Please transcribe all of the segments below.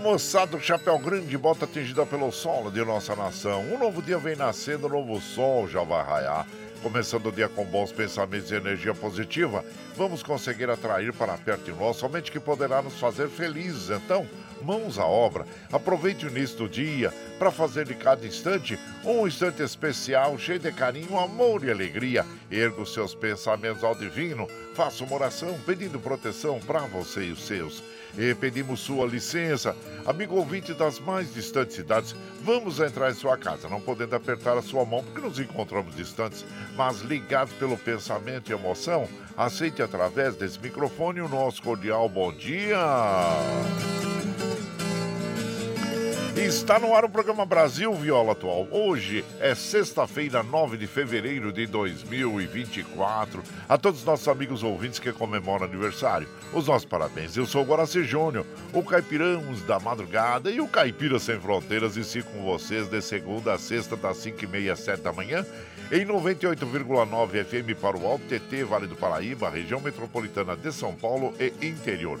moçada Chapéu Grande, bota atingida pelo sol de nossa nação. Um novo dia vem nascendo, um novo sol já vai raiar. Começando o dia com bons pensamentos e energia positiva, vamos conseguir atrair para perto de nós somente que poderá nos fazer felizes. Então, mãos à obra. Aproveite o início do dia para fazer de cada instante um instante especial, cheio de carinho, amor e alegria. Erga os seus pensamentos ao divino, faça uma oração pedindo proteção para você e os seus. E pedimos sua licença, amigo ouvinte das mais distantes cidades, vamos entrar em sua casa, não podendo apertar a sua mão porque nos encontramos distantes, mas ligados pelo pensamento e emoção, aceite através desse microfone o nosso cordial bom dia. Está no ar o programa Brasil Viola Atual. Hoje é sexta-feira, 9 de fevereiro de 2024. A todos os nossos amigos ouvintes que comemoram aniversário, os nossos parabéns. Eu sou o Guaraci Júnior, o caipirãos da madrugada e o caipira sem fronteiras. E sigo com vocês de segunda a sexta, das 5h30 às 7 da manhã, em 98,9 FM para o Alto TT, Vale do Paraíba, região metropolitana de São Paulo e interior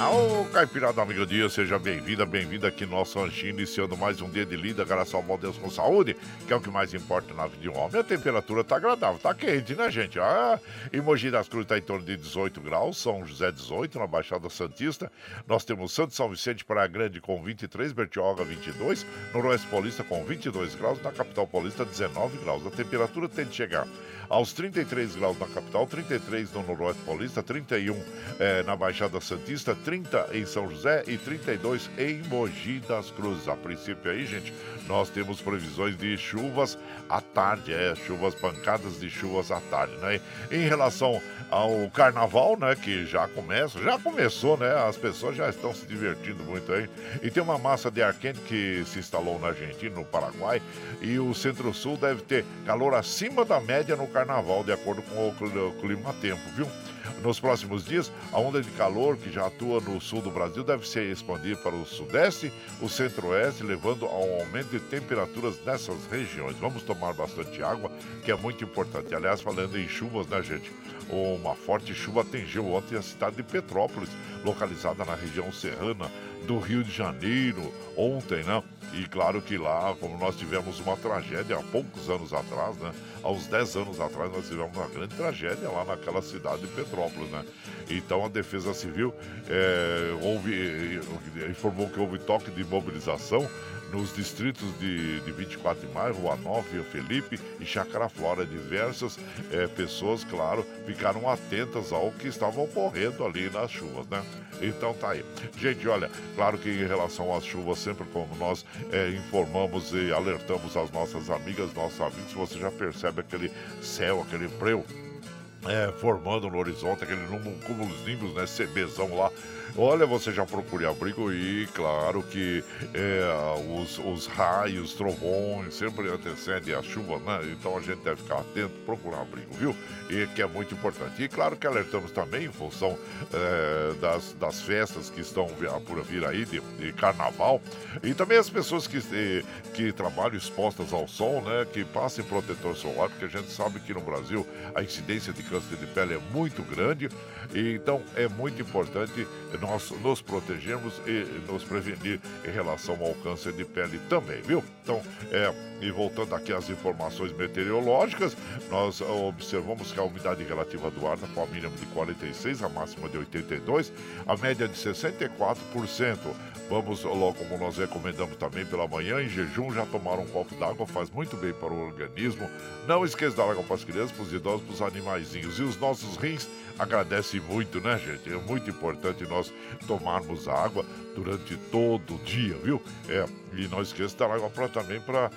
Ô, Caipirada Amigo Dia, seja bem-vinda, bem-vinda aqui no nosso ranchinho, iniciando mais um dia de lida, graças ao bom Deus com saúde, que é o que mais importa na vida de um homem. A temperatura tá agradável, tá quente, né, gente? Ah, e Mogi das Cruzes tá em torno de 18 graus, São José 18, na Baixada Santista. Nós temos Santo São Vicente Praia Grande com 23, Bertioga 22, Noroeste Paulista com 22 graus, na capital paulista 19 graus. A temperatura tende a chegar aos 33 graus na capital, 33 no Noroeste Paulista, 31 eh, na Baixada Santista, 30 em São José e 32 em Mogi das Cruzes. A princípio aí, gente, nós temos previsões de chuvas à tarde, é, chuvas pancadas de chuvas à tarde, né? Em relação ao carnaval, né, que já começa, já começou, né? As pessoas já estão se divertindo muito aí. E tem uma massa de ar quente que se instalou na Argentina, no Paraguai, e o Centro-Sul deve ter calor acima da média no carnaval, de acordo com o clima-tempo, viu? Nos próximos dias, a onda de calor que já atua no sul do Brasil deve se expandir para o sudeste, o centro-oeste, levando a um aumento de temperaturas nessas regiões. Vamos tomar bastante água, que é muito importante. Aliás, falando em chuvas, né, gente? Uma forte chuva atingiu ontem a cidade de Petrópolis, localizada na região serrana do Rio de Janeiro, ontem, né? E claro que lá, como nós tivemos uma tragédia há poucos anos atrás, né? Há uns 10 anos atrás nós tivemos uma grande tragédia lá naquela cidade de Petrópolis, né? Então a Defesa Civil é, houve, informou que houve toque de mobilização nos distritos de, de 24 de maio, Rua 9, Rio Felipe e Chácara Flora. Diversas é, pessoas, claro, ficaram atentas ao que estava ocorrendo ali nas chuvas, né? Então tá aí. Gente, olha, claro que em relação às chuvas, sempre como nós é, informamos e alertamos as nossas amigas, nossos amigos, você já percebe aquele céu, aquele breu é, formando no horizonte, aquele nimbus, né? CBzão lá Olha, você já procure abrigo e, claro, que é, os, os raios, trovões, sempre antecedem a chuva, né? Então a gente deve ficar atento, procurar abrigo, viu? E que é muito importante. E claro que alertamos também em função é, das, das festas que estão por vir aí, de, de carnaval, e também as pessoas que, que trabalham expostas ao sol, né? Que passem protetor solar, porque a gente sabe que no Brasil a incidência de câncer de pele é muito grande, e então é muito importante nós nos protegermos e nos prevenir em relação ao câncer de pele também, viu? Então, é, e voltando aqui às informações meteorológicas, nós observamos que a umidade relativa do ar está com a mínima de 46, a máxima de 82, a média de 64%. Vamos, logo como nós recomendamos também pela manhã, em jejum, já tomar um copo d'água, faz muito bem para o organismo. Não esqueça da água para as crianças, para os idosos, para os animaizinhos. E os nossos rins agradecem muito, né, gente? É muito importante nós tomarmos água durante todo o dia, viu? É, e não esqueça da água pra, também para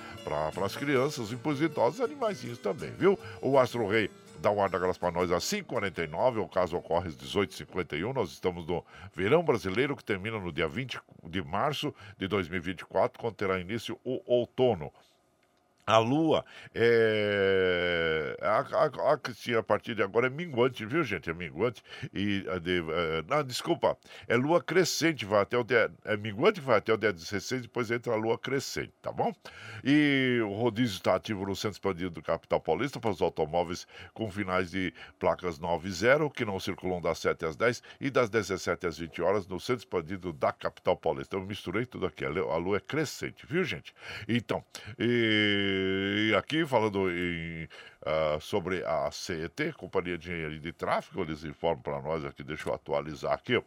as crianças e para os idosos e animaizinhos também, viu? O Astro Rei dá um ar da graça para nós às 5h49, o caso ocorre às 18h51. Nós estamos no verão brasileiro que termina no dia 20 de março de 2024, quando terá início o outono. A lua é. A, a, a, a partir de agora é minguante, viu, gente? É minguante. E. De, é, não, desculpa. É lua crescente, vai até o dia. É minguante, vai até o dia 16, depois entra a lua crescente, tá bom? E o rodízio está ativo no centro expandido do capital paulista para os automóveis com finais de placas 9 e 0, que não circulam das 7 às 10 e das 17 às 20 horas no centro expandido da capital paulista. Eu misturei tudo aqui. A lua é crescente, viu, gente? Então. E e aqui, falando em uh, sobre a CET, Companhia de Engenharia de Tráfego, eles informam para nós aqui, deixa eu atualizar aqui,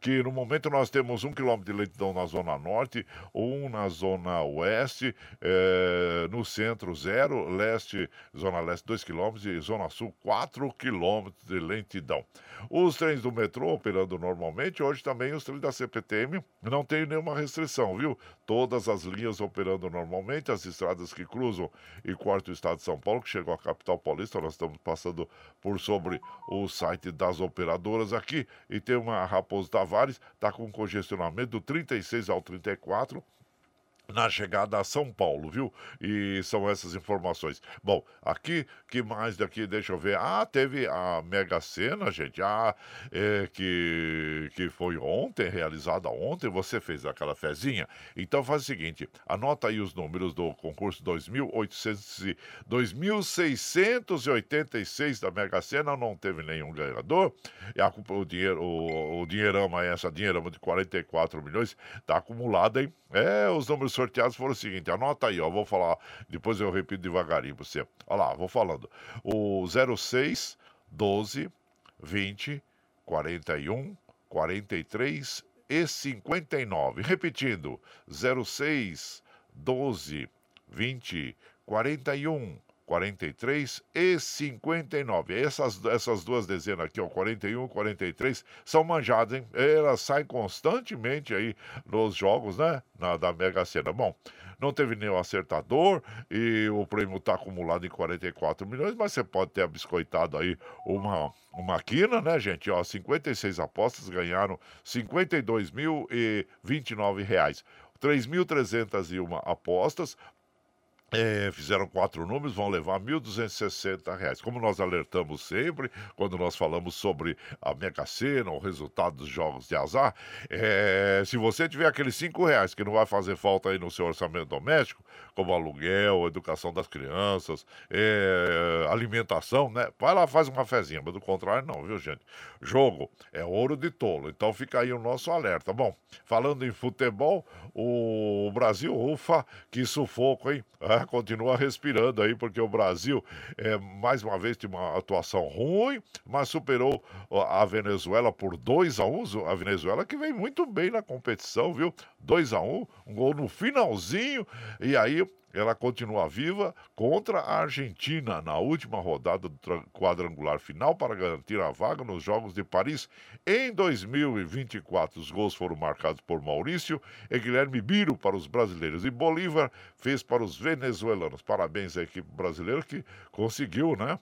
que no momento nós temos um quilômetro de lentidão na Zona Norte, um na Zona Oeste, eh, no centro, zero, leste, Zona Leste, dois quilômetros e Zona Sul, quatro quilômetros de lentidão. Os trens do metrô operando normalmente, hoje também os trens da CPTM não tem nenhuma restrição, viu? Todas as linhas operando normalmente, as estradas que cruzam e cortam o estado de São Paulo, que chegou a capital paulista, nós estamos passando por sobre o site das operadoras aqui, e tem uma Raposo Tavares, está com congestionamento do 36 ao 34, na chegada a São Paulo, viu? E são essas informações. Bom, aqui, que mais daqui, deixa eu ver. Ah, teve a Mega Sena, gente, ah, é, que, que foi ontem, realizada ontem, você fez aquela fezinha. Então faz o seguinte, anota aí os números do concurso 2.800 2.686 da Mega Sena, não teve nenhum ganhador. A, o, dinheiro, o, o dinheirama, essa dinheirama de 44 milhões, tá acumulada, hein? É, os números sorteados foram o seguinte, anota aí, ó, vou falar, depois eu repito devagarinho pra você. Olha lá, vou falando. O 06 12 20 41 43 e 59. Repetindo, 06 12 20 41 43 e 59. Essas, essas duas dezenas aqui, ó, 41 e 43, são manjadas, hein? Elas saem constantemente aí nos jogos, né? Na, da Mega Sena. Bom, não teve nenhum acertador e o prêmio está acumulado em 44 milhões, mas você pode ter abiscoitado aí uma, uma quina, né, gente? Ó, 56 apostas ganharam 52.029 reais. 3.301 apostas, é, fizeram quatro números, vão levar R$ 1.260. Como nós alertamos sempre, quando nós falamos sobre a Mega Sena, o resultado dos jogos de azar, é, se você tiver aqueles cinco reais que não vai fazer falta aí no seu orçamento doméstico, como aluguel, educação das crianças, é, alimentação, né? Vai lá, faz uma fezinha, mas do contrário não, viu, gente? Jogo é ouro de tolo, então fica aí o nosso alerta. Bom, falando em futebol, o Brasil, ufa, que sufoco, hein? Ah, continua respirando aí, porque o Brasil, é, mais uma vez, tem uma atuação ruim, mas superou a Venezuela por 2 a 1 um, A Venezuela que vem muito bem na competição, viu? 2 a 1 um, um gol no finalzinho, e aí ela continua viva contra a Argentina na última rodada do quadrangular final para garantir a vaga nos Jogos de Paris em 2024. Os gols foram marcados por Maurício e Guilherme Biro para os brasileiros e Bolívar fez para os venezuelanos. Parabéns à equipe brasileira que conseguiu, né?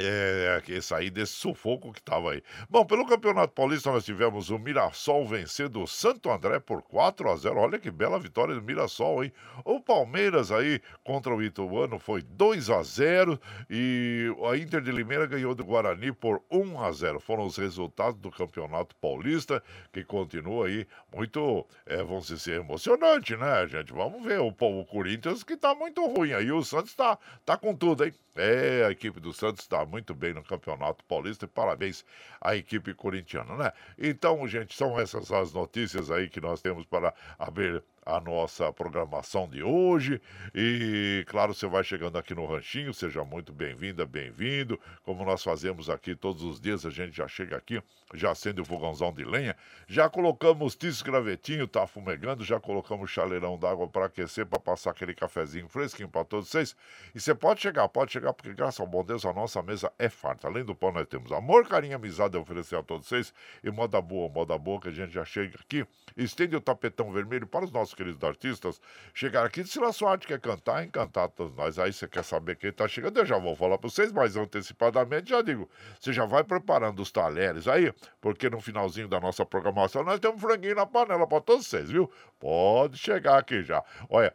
É, é, sair desse sufoco que estava aí. Bom, pelo Campeonato Paulista nós tivemos o Mirassol vencendo o Santo André por 4 a 0. Olha que bela vitória do Mirassol, hein? O Palmeiras aí contra o Ituano foi 2 a 0 e a Inter de Limeira ganhou do Guarani por 1 a 0. Foram os resultados do Campeonato Paulista que continua aí muito, é, vamos dizer, emocionante, né, gente? Vamos ver o, o Corinthians que tá muito ruim aí. O Santos tá, tá com tudo, hein? É, a equipe do Santos está muito bem no Campeonato Paulista e parabéns à equipe corintiana, né? Então, gente, são essas as notícias aí que nós temos para abrir a nossa programação de hoje. E, claro, você vai chegando aqui no Ranchinho, seja muito bem-vinda, bem-vindo. Como nós fazemos aqui todos os dias, a gente já chega aqui, já acende o fogãozão de lenha, já colocamos tiço gravetinho, tá fumegando, já colocamos chaleirão d'água para aquecer, para passar aquele cafezinho fresquinho para todos vocês. E você pode chegar, pode chegar, porque graças ao bom Deus a nossa mesa é farta. Além do pão, nós temos amor, carinho, amizade a oferecer a todos vocês. E moda boa, moda boa, que a gente já chega aqui, estende o tapetão vermelho para os nossos nossos queridos artistas chegaram aqui. Se a sua arte quer cantar, encantar todos nós. Aí você quer saber quem está chegando, eu já vou falar para vocês, mas antecipadamente já digo. Você já vai preparando os talheres aí, porque no finalzinho da nossa programação nós temos um franguinho na panela para todos vocês, viu? Pode chegar aqui já. Olha,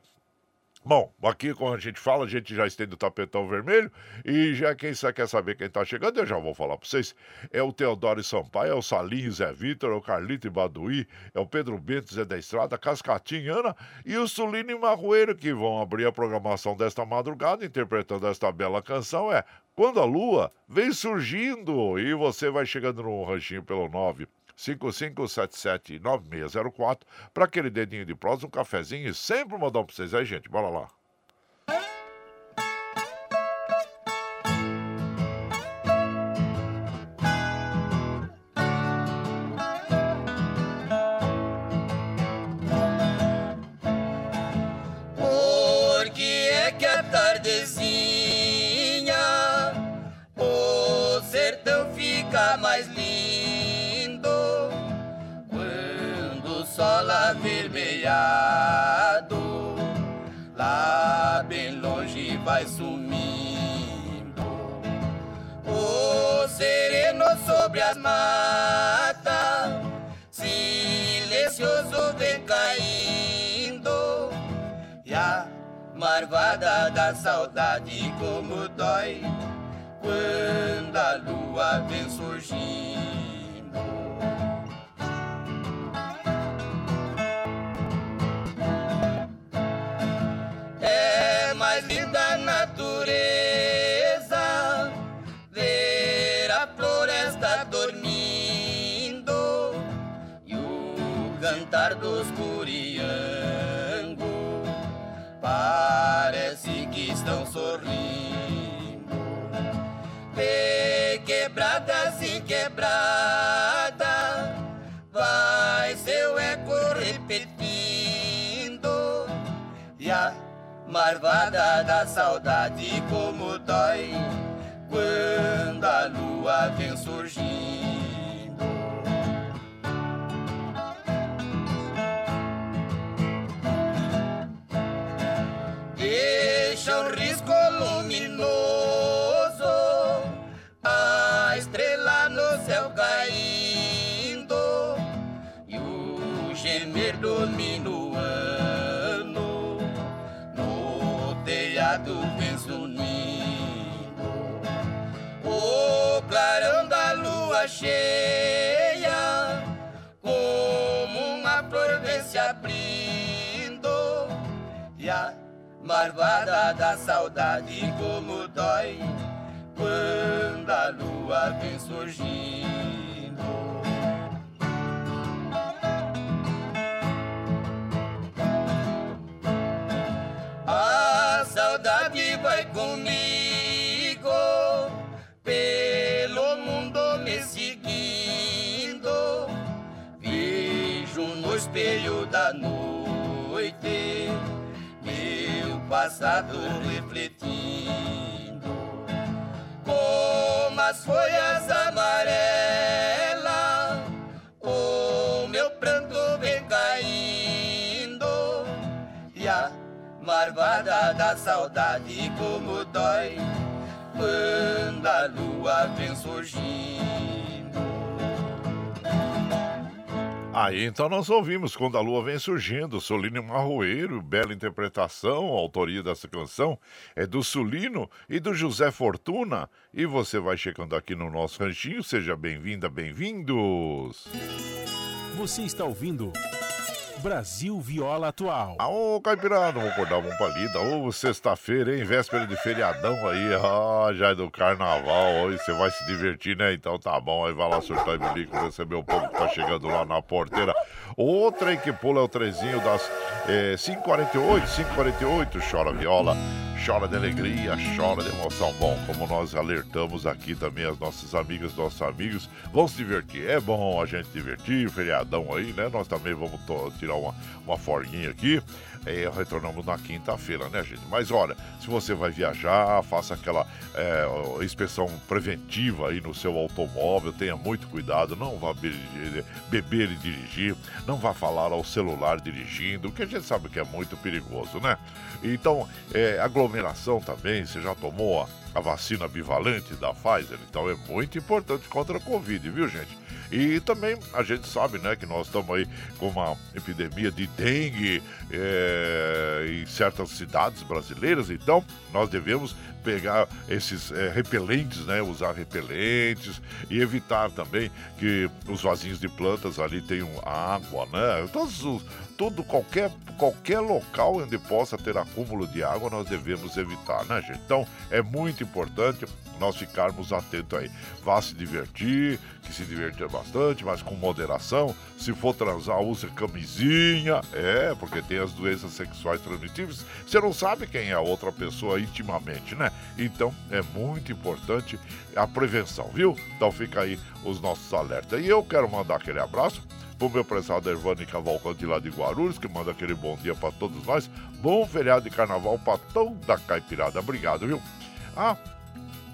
Bom, aqui quando a gente fala, a gente já estende o tapetão vermelho e já quem quer saber quem está chegando, eu já vou falar para vocês. É o Teodoro Sampaio, é o Salinho Zé Vitor, é o Carlito Baduí, é o Pedro Bento Zé da Estrada, Cascatinha Ana e o Sulino Marroeiro que vão abrir a programação desta madrugada interpretando esta bela canção. É Quando a Lua vem surgindo e você vai chegando no ranchinho pelo 9 55779604 para aquele dedinho de prosa, um cafezinho e sempre um modão para vocês aí, gente. Bora lá. lá vai sumindo. O sereno sobre as matas, silencioso vem caindo, e a marvada da saudade como dói quando a lua vem surgindo. Dos curiangos parece que estão sorrindo. De quebradas e quebrada marvada da saudade como dói quando a lua vem surgindo. Cheia, como uma flor vem se abrindo e a marvada da saudade como dói quando a lua vem surgindo. A saudade vai comigo espelho da noite meu passado refletindo como as folhas amarelas o meu pranto vem caindo e a marvada da saudade como dói quando a lua vem surgindo Aí então nós ouvimos Quando a Lua Vem Surgindo, Solino Marroeiro, bela interpretação, a autoria dessa canção é do Sulino e do José Fortuna. E você vai chegando aqui no nosso ranchinho, seja bem-vinda, bem-vindos. Você está ouvindo Brasil Viola Atual. Ô, Caipirada, vamos acordar, vamos pra lida. Ô, sexta-feira, hein? Véspera de feriadão aí. Já é do carnaval. Hoje você vai se divertir, né? Então tá bom. Aí vai lá surtar e bilico, receber o povo que tá chegando lá na porteira. O trem que pula é o trezinho das é, 5h48, 5h48. Chora viola, chora de alegria, chora de emoção. Bom, como nós alertamos aqui também as nossas amigas, nossos amigos, vão se divertir. É bom a gente divertir, feriadão aí, né? Nós também vamos tirar uma, uma forguinha aqui. É, retornamos na quinta-feira, né, gente? Mas olha, se você vai viajar, faça aquela é, inspeção preventiva aí no seu automóvel, tenha muito cuidado, não vá beber, e dirigir, não vá falar ao celular dirigindo, que a gente sabe que é muito perigoso, né? Então, é, aglomeração também, você já tomou a, a vacina bivalente da Pfizer, então é muito importante contra a Covid, viu, gente? E também a gente sabe, né, que nós estamos aí com uma epidemia de dengue é, em certas cidades brasileiras, então nós devemos pegar esses é, repelentes, né, usar repelentes e evitar também que os vasinhos de plantas ali tenham água, né? Todos os, tudo, qualquer, qualquer local onde possa ter acúmulo de água, nós devemos evitar, né, gente? Então, é muito importante nós ficarmos atentos aí. Vá se divertir, que se divertir bastante, mas com moderação. Se for transar, use camisinha. É, porque tem as doenças sexuais transmissíveis. Você não sabe quem é a outra pessoa intimamente, né? Então é muito importante a prevenção, viu? Então fica aí os nossos alertas. E eu quero mandar aquele abraço pro meu prezado Ervani Cavalcante lá de Guarulhos, que manda aquele bom dia para todos nós. Bom feriado de carnaval para toda caipirada. Obrigado, viu? Ah,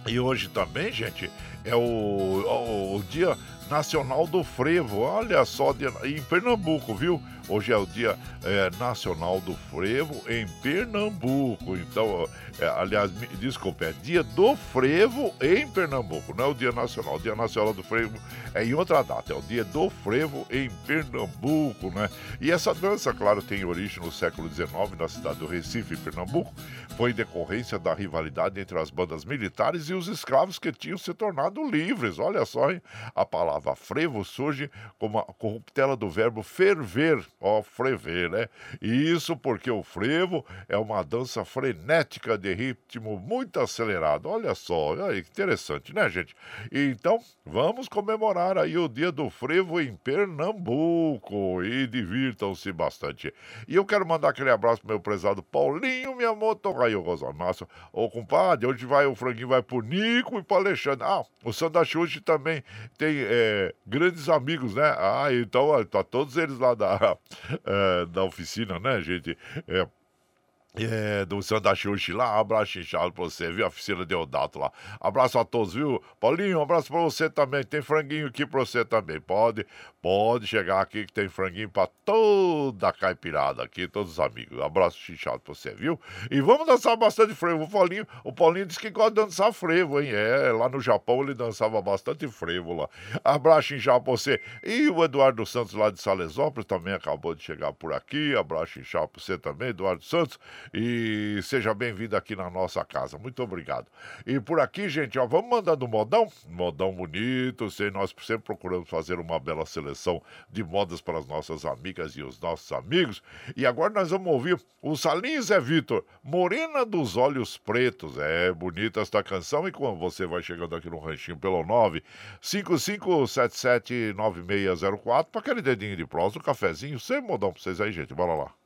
e hoje também, gente, é o, o, o Dia Nacional do Frevo. Olha só, em Pernambuco, viu? Hoje é o Dia é, Nacional do Frevo em Pernambuco. Então, é, aliás, me, desculpe, é Dia do Frevo em Pernambuco, não é o Dia Nacional. O Dia Nacional do Frevo é em outra data, é o Dia do Frevo em Pernambuco, né? E essa dança, claro, tem origem no século XIX na cidade do Recife, Pernambuco. Foi em decorrência da rivalidade entre as bandas militares e os escravos que tinham se tornado livres. Olha só, hein? A palavra frevo surge como a corruptela do verbo ferver ó, frever, né? E isso porque o frevo é uma dança frenética de ritmo muito acelerado. Olha só, olha aí, interessante, né, gente? Então, vamos comemorar aí o dia do frevo em Pernambuco e divirtam-se bastante. E eu quero mandar aquele abraço pro meu prezado Paulinho Miyamoto Raio Gozamaço. Ô, compadre, hoje vai o franguinho vai pro Nico e pro Alexandre. Ah, o Sandra Xuxi também tem é, grandes amigos, né? Ah, então, tá todos eles lá da, é, da oficina, né, gente? É, é, do Santa Xuxi lá, abraço inchado pra você, viu? A oficina de Odato lá. Abraço a todos, viu? Paulinho, um abraço pra você também. Tem franguinho aqui pra você também. Pode, pode chegar aqui que tem franguinho pra toda a caipirada aqui, todos os amigos. Abraço inchado pra você, viu? E vamos dançar bastante frevo. O Paulinho, o Paulinho disse que gosta de dançar frevo, hein? É, lá no Japão ele dançava bastante frevo lá. Abraço inchado pra você. E o Eduardo Santos lá de Salesópolis também acabou de chegar por aqui. Abraço inchado pra você também, Eduardo Santos. E seja bem-vindo aqui na nossa casa. Muito obrigado. E por aqui, gente, ó, vamos mandando modão. Modão bonito. Sei, nós sempre procuramos fazer uma bela seleção de modas para as nossas amigas e os nossos amigos. E agora nós vamos ouvir o Salim Zé Vitor, Morena dos Olhos Pretos. É bonita esta canção. E quando você vai chegando aqui no ranchinho pelo 955779604 para aquele dedinho de prós, um cafezinho, sem modão para vocês aí, gente. Bora lá.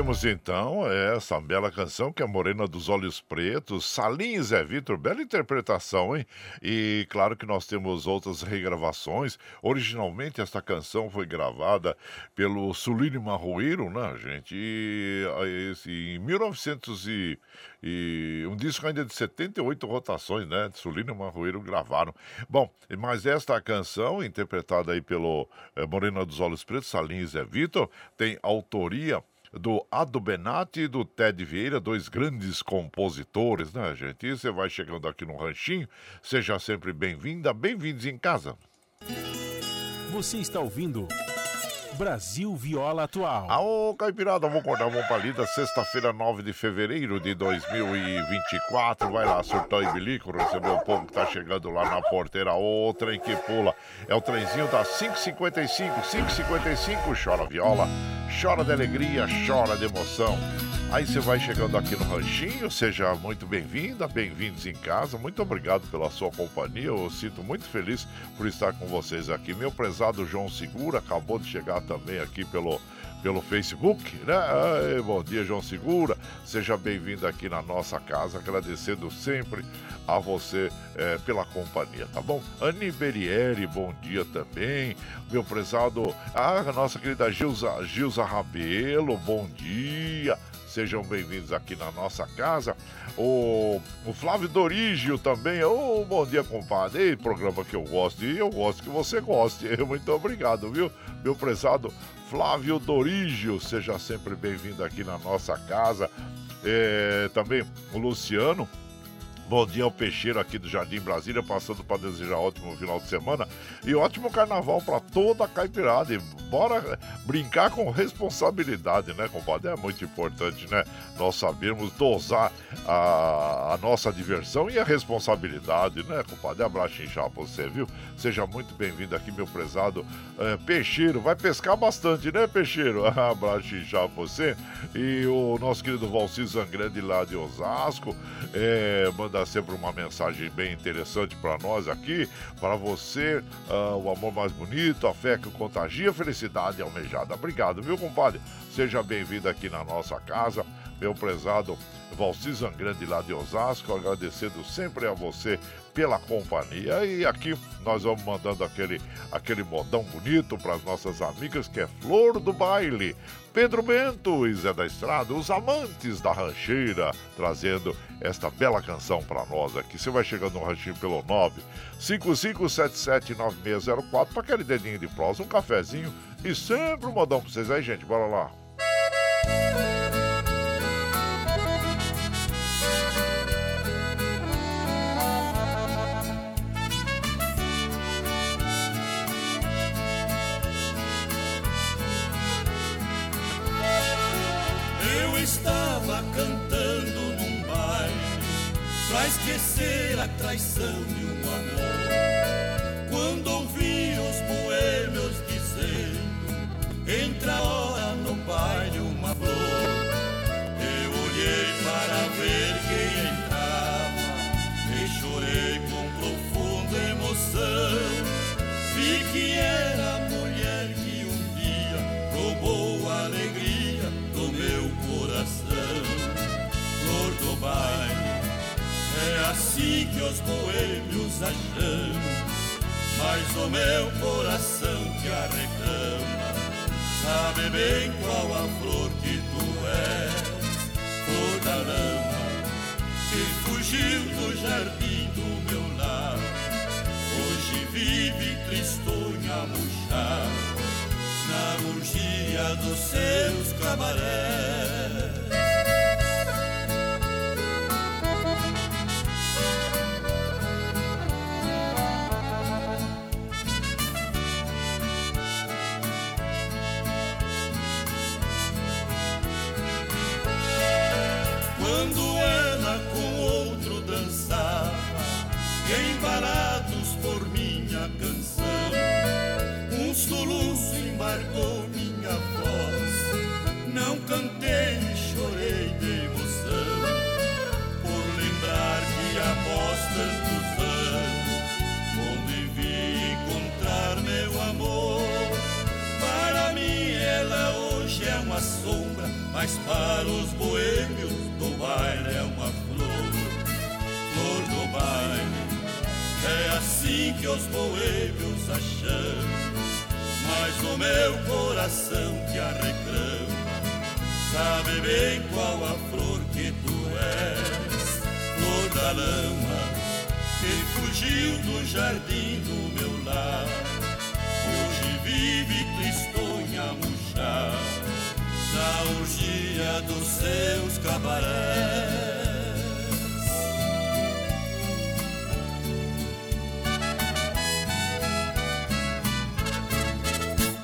Ouvimos então essa bela canção que é Morena dos Olhos Pretos, Salim Zé Vitor, bela interpretação, hein? E claro que nós temos outras regravações. Originalmente esta canção foi gravada pelo Sulino Marroeiro, né, gente? E, esse, em 1900 e, e um disco ainda de 78 rotações, né? Sulino e Marroeiro gravaram. Bom, mas esta canção, interpretada aí pelo é, Morena dos Olhos Pretos, Salim Zé Vitor, tem autoria do Ado Benatti e do Ted Vieira, dois grandes compositores, né, gente? E você vai chegando aqui no Ranchinho, seja sempre bem-vinda, bem-vindos em casa. Você está ouvindo Brasil Viola Atual. Aô, Caipirada, vamos acordar uma palida, sexta-feira, 9 de fevereiro de 2024. Vai lá, surtão e bilico, receber o povo que tá chegando lá na porteira. Ô, trem que pula. É o trenzinho das 555, 555, chora viola, chora de alegria, chora de emoção. Aí você vai chegando aqui no Ranchinho, seja muito bem-vinda, bem-vindos em casa. Muito obrigado pela sua companhia. Eu sinto muito feliz por estar com vocês aqui. Meu prezado João Segura acabou de chegar também aqui pelo pelo Facebook, né? Ai, bom dia, João Segura. Seja bem-vindo aqui na nossa casa, agradecendo sempre a você é, pela companhia, tá bom? Anne Berieri, bom dia também. Meu prezado, a nossa querida Gilza, Gilza Rabelo, bom dia. Sejam bem-vindos aqui na nossa casa. O, o Flávio Dorígio também. Oh, bom dia, compadre. Ei, programa que eu gosto e eu gosto que você goste. Muito obrigado, viu? Meu prezado Flávio Dorígio, seja sempre bem-vindo aqui na nossa casa. É, também o Luciano, Bom dia ao Peixeiro aqui do Jardim Brasília, passando para desejar ótimo final de semana e ótimo carnaval para toda a caipirada. E bora brincar com responsabilidade, né, compadre? É muito importante, né? Nós sabemos dosar a, a nossa diversão e a responsabilidade, né, compadre? Abraço inchado pra você, viu? Seja muito bem-vindo aqui, meu prezado é, Peixeiro. Vai pescar bastante, né, Peixeiro? Abraço inchado pra você. E o nosso querido Valci Zangrande lá de Osasco é, manda manda sempre uma mensagem bem interessante para nós aqui, para você, uh, o amor mais bonito, a fé que contagia, felicidade almejada. Obrigado, viu, compadre? Seja bem-vindo aqui na nossa casa, meu prezado Valci Zangrande lá de Osasco, agradecendo sempre a você pela companhia. E aqui nós vamos mandando aquele, aquele modão bonito para as nossas amigas, que é Flor do Baile. Pedro Bento e Zé da Estrada, os amantes da rancheira, trazendo esta bela canção para nós aqui. Você vai chegando no ranchinho pelo 955779604 para aquele dedinho de prosa, um cafezinho e sempre um modão para vocês aí, gente. Bora lá.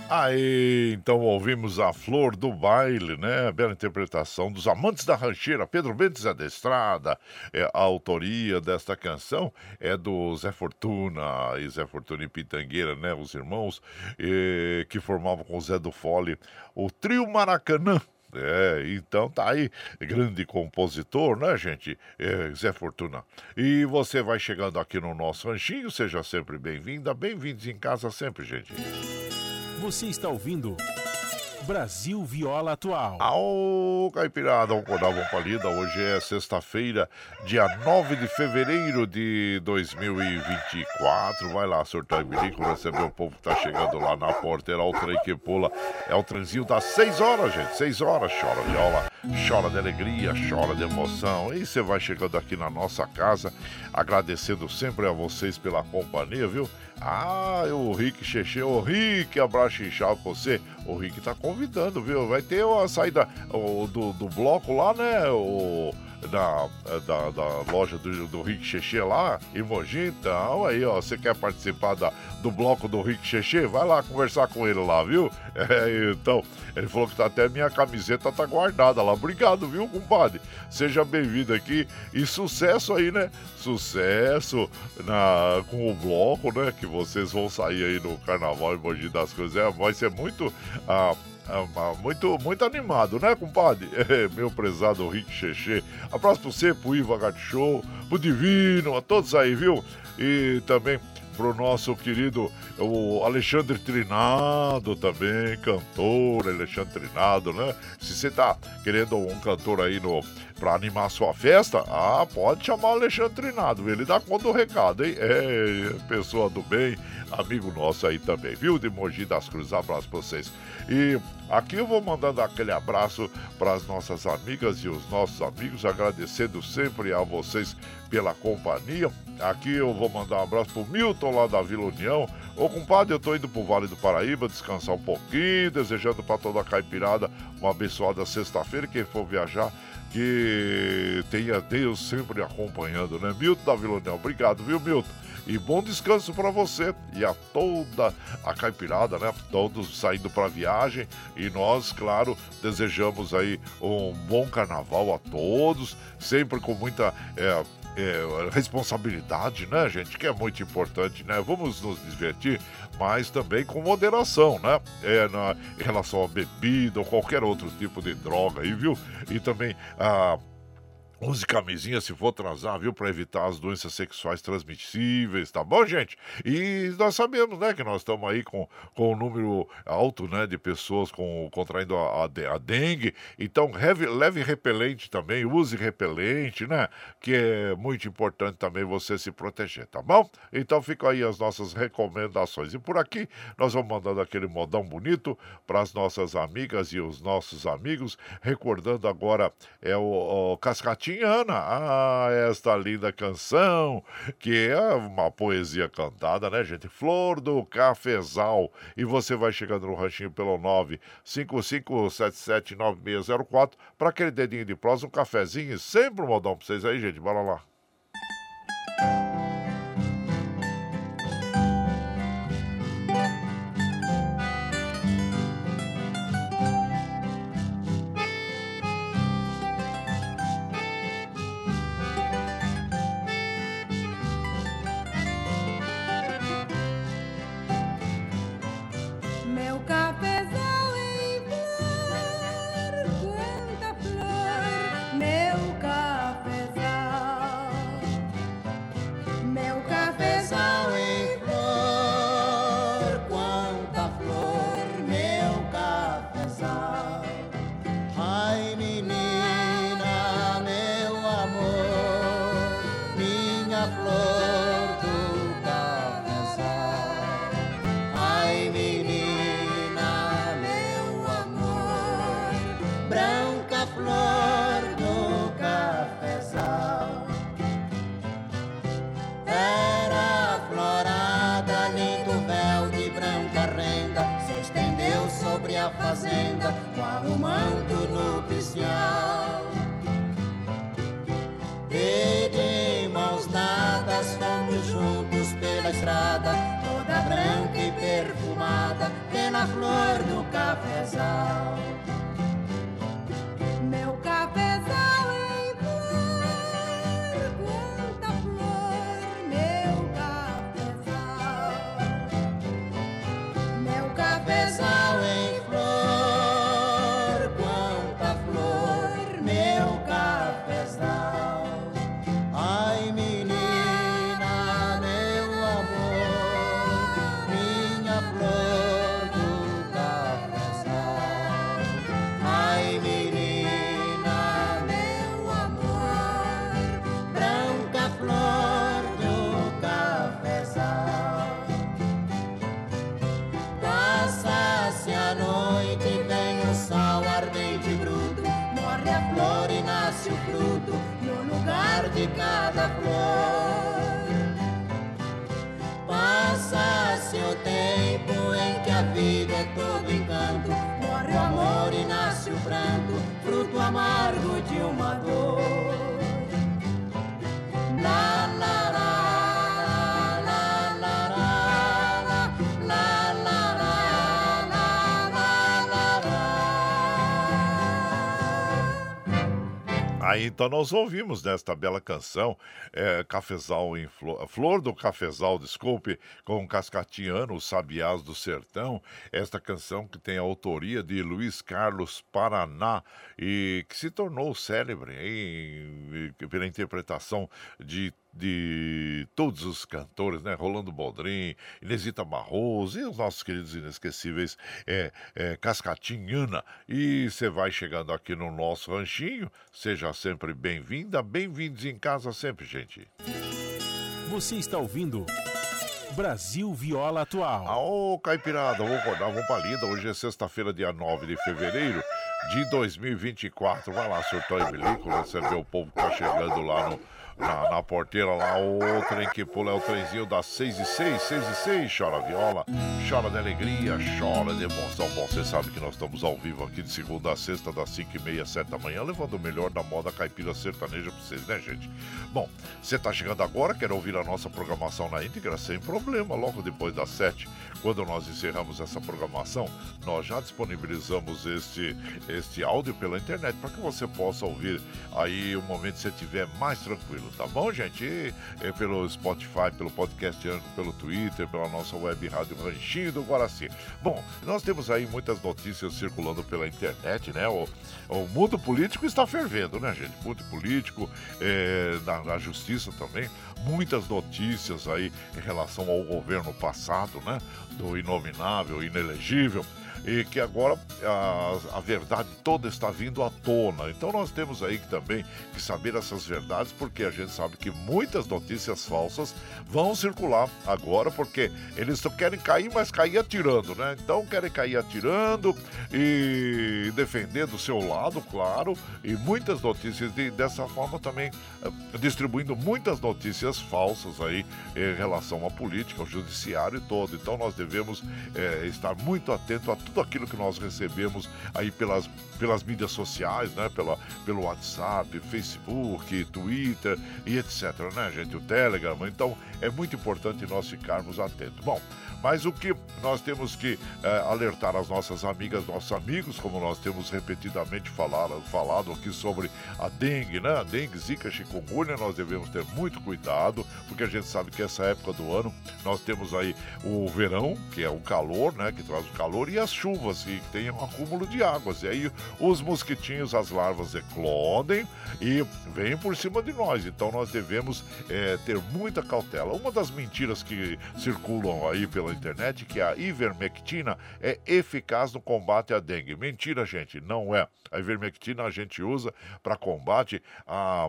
Aí, então ouvimos a Flor do Baile, né? Bela interpretação dos Amantes da Rancheira, Pedro Bentes é da Estrada. É, a autoria desta canção é do Zé Fortuna e Zé Fortuna e Pitangueira, né? Os irmãos e, que formavam com o Zé do Fole o Trio Maracanã. É, então tá aí, grande compositor, né, gente? É, Zé Fortuna. E você vai chegando aqui no nosso ranchinho, seja sempre bem-vinda, bem-vindos em casa sempre, gente. Você está ouvindo Brasil Viola Atual. Ao Caipirada, vamos acordar, vamos palida. Hoje é sexta-feira, dia 9 de fevereiro de 2024. Vai lá, surtar bilico, receber o povo que tá chegando lá na porteira, o trem que pula. É o trenzinho das 6 horas, gente. 6 horas, chora viola, chora de alegria, chora de emoção. E você vai chegando aqui na nossa casa, agradecendo sempre a vocês pela companhia, viu? Ah, o Rick Cheche, o Rick, abraço inchado pra você. O Rick tá convidando, viu? Vai ter uma saída o, do, do bloco lá, né? O da, da, da loja do, do Rick Cheche lá em Mogi. Então, aí, ó, você quer participar da, do bloco do Rick Cheche? Vai lá conversar com ele lá, viu? É, então, ele falou que tá, até minha camiseta tá guardada lá. Obrigado, viu, compadre? Seja bem-vindo aqui e sucesso aí, né? Sucesso na, com o bloco, né? Que vocês vão sair aí no Carnaval em Mogi das Coisas. É, vai ser muito... Ah, muito, muito animado, né, compadre? É, meu prezado Rick Cheche. Abraço pra você, pro Iva Gat Show, pro Divino, a todos aí, viu? E também pro nosso querido o Alexandre Trinado também, cantor Alexandre Trinado, né? Se você tá querendo um cantor aí no para animar sua festa, ah, pode chamar o Alexandre Trinado, ele dá conta do recado, hein? É, pessoa do bem, amigo nosso aí também, viu? De Mogi das Cruzes, abraço pra vocês. E aqui eu vou mandando aquele abraço para as nossas amigas e os nossos amigos, agradecendo sempre a vocês pela companhia. Aqui eu vou mandar um abraço pro Milton lá da Vila União. Ô compadre, eu tô indo pro Vale do Paraíba descansar um pouquinho, desejando para toda a caipirada uma abençoada sexta-feira. Quem for viajar, que tenha Deus sempre acompanhando, né? Milton da União, obrigado, viu, Milton? E bom descanso para você e a toda a caipirada, né? Todos saindo para viagem e nós, claro, desejamos aí um bom carnaval a todos, sempre com muita é, é, responsabilidade, né, gente? Que é muito importante, né? Vamos nos divertir, mas também com moderação, né? É, na, em relação à bebida ou qualquer outro tipo de droga aí, viu? E também a. Ah, Use camisinha se for transar, viu? Para evitar as doenças sexuais transmissíveis, tá bom, gente? E nós sabemos, né, que nós estamos aí com, com um número alto, né, de pessoas com, contraindo a, a, a dengue. Então, leve, leve repelente também, use repelente, né? Que é muito importante também você se proteger, tá bom? Então, ficam aí as nossas recomendações. E por aqui, nós vamos mandando aquele modão bonito para as nossas amigas e os nossos amigos. Recordando agora, é o, o Cascatinho Ana, ah, esta linda canção, que é uma poesia cantada, né, gente? Flor do Cafezal. E você vai chegando no ranchinho pelo 955779604 para aquele dedinho de prosa, um cafezinho, sempre um modão para vocês aí, gente. Bora lá. Aí então nós ouvimos nesta bela canção, é, Cafezal em Flor, Flor do Cafezal, desculpe, com Cascatiano, os Sabiás do Sertão, esta canção que tem a autoria de Luiz Carlos Paraná e que se tornou célebre hein, pela interpretação de de todos os cantores, né? Rolando Boldrin, Inesita Barroso e os nossos queridos inesquecíveis é, é, Cascatinhana. E você vai chegando aqui no nosso ranchinho, seja sempre bem-vinda, bem-vindos em casa sempre, gente. Você está ouvindo Brasil Viola Atual. Ô, Caipirada, vamos acordar, vamos pra lida. Hoje é sexta-feira, dia 9 de fevereiro de 2024. Vai lá, surtou e bilico, receber o povo que tá chegando lá no na, na porteira lá, o trem que pula é o trenzinho das 6 e 6, 6 e 6, chora viola, chora de alegria, chora de emoção. Bom, você sabe que nós estamos ao vivo aqui de segunda a sexta, das 5 e meia, 7 da manhã, levando o melhor da moda caipira sertaneja pra vocês, né, gente? Bom, você tá chegando agora, quer ouvir a nossa programação na íntegra, sem problema, logo depois das 7, quando nós encerramos essa programação, nós já disponibilizamos este, este áudio pela internet para que você possa ouvir aí o momento que você estiver mais tranquilo tá bom, gente? E, pelo Spotify, pelo podcast Anco, pelo Twitter, pela nossa web rádio Ranchinho do Guaraci. Bom, nós temos aí muitas notícias circulando pela internet, né? O, o mundo político está fervendo, né, gente? Mundo político, é, na, na justiça também, muitas notícias aí em relação ao governo passado, né? Do inominável, inelegível e que agora a, a, verdade toda está vindo à tona. Então nós temos aí que também que saber essas verdades, porque a gente sabe que muitas notícias falsas vão circular agora, porque eles querem cair, mas cair atirando, né? Então querem cair atirando e defendendo o seu lado, claro, e muitas notícias e dessa forma também eh, distribuindo muitas notícias falsas aí em relação à política, ao judiciário todo. Então nós devemos é, estar muito atento a tudo tudo aquilo que nós recebemos aí pelas, pelas mídias sociais, né? Pela, pelo WhatsApp, Facebook, Twitter e etc, né, gente? O Telegram. Então é muito importante nós ficarmos atentos. Bom, mas o que nós temos que é, alertar as nossas amigas, nossos amigos, como nós temos repetidamente falado, falado aqui sobre a dengue, né? A dengue, zika, chikungunya, nós devemos ter muito cuidado, porque a gente sabe que essa época do ano nós temos aí o verão, que é o calor, né? Que traz o calor, e as chuvas, que tem um acúmulo de águas. E aí os mosquitinhos, as larvas eclodem e vêm por cima de nós. Então nós devemos é, ter muita cautela. Uma das mentiras que circulam aí pela internet que a ivermectina é eficaz no combate à dengue. Mentira, gente, não é. A ivermectina a gente usa para combate a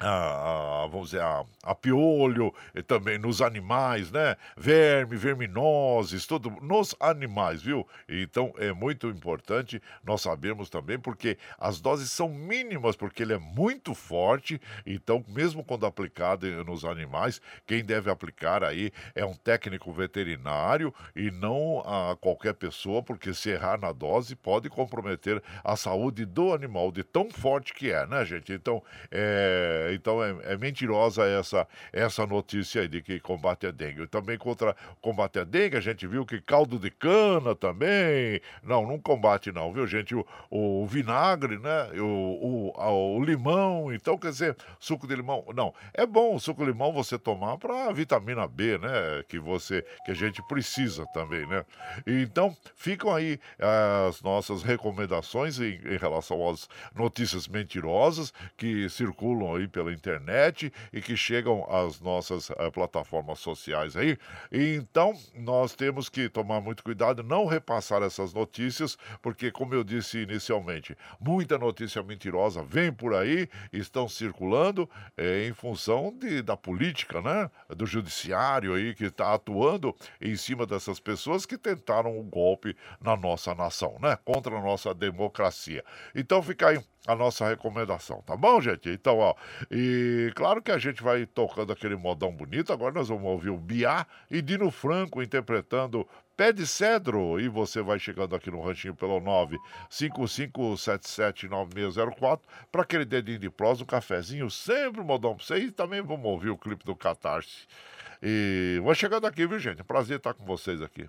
a, a, vamos dizer, a, a, piolho, também nos animais, né? Verme, verminoses, tudo nos animais, viu? Então é muito importante nós sabermos também, porque as doses são mínimas, porque ele é muito forte, então, mesmo quando aplicado nos animais, quem deve aplicar aí é um técnico veterinário e não a qualquer pessoa, porque se errar na dose pode comprometer a saúde do animal, de tão forte que é, né, gente? Então, é então é, é, mentirosa essa, essa notícia aí de que combate a dengue. Também contra combate a dengue, a gente viu que caldo de cana também. Não, não combate, não, viu, gente? O, o vinagre, né? O, o, o, limão. Então, quer dizer, suco de limão. Não, é bom o suco de limão você tomar para vitamina B, né? Que você, que a gente precisa também, né? Então, ficam aí as nossas recomendações em, em relação às notícias mentirosas que circulam aí pela internet e que chegam às nossas uh, plataformas sociais aí. E, então, nós temos que tomar muito cuidado, não repassar essas notícias, porque, como eu disse inicialmente, muita notícia mentirosa vem por aí, estão circulando é, em função de, da política, né? Do judiciário aí que está atuando em cima dessas pessoas que tentaram o um golpe na nossa nação, né? Contra a nossa democracia. Então fica aí a nossa recomendação, tá bom, gente? Então, ó, E claro que a gente vai tocando aquele modão bonito. Agora nós vamos ouvir o Biá e Dino Franco interpretando Pé de Cedro. E você vai chegando aqui no ranchinho pelo 955779604 para aquele dedinho de prosa, um cafezinho, sempre um modão para você. E também vamos ouvir o clipe do Catarse. E vou chegando aqui, viu, gente? Prazer estar com vocês aqui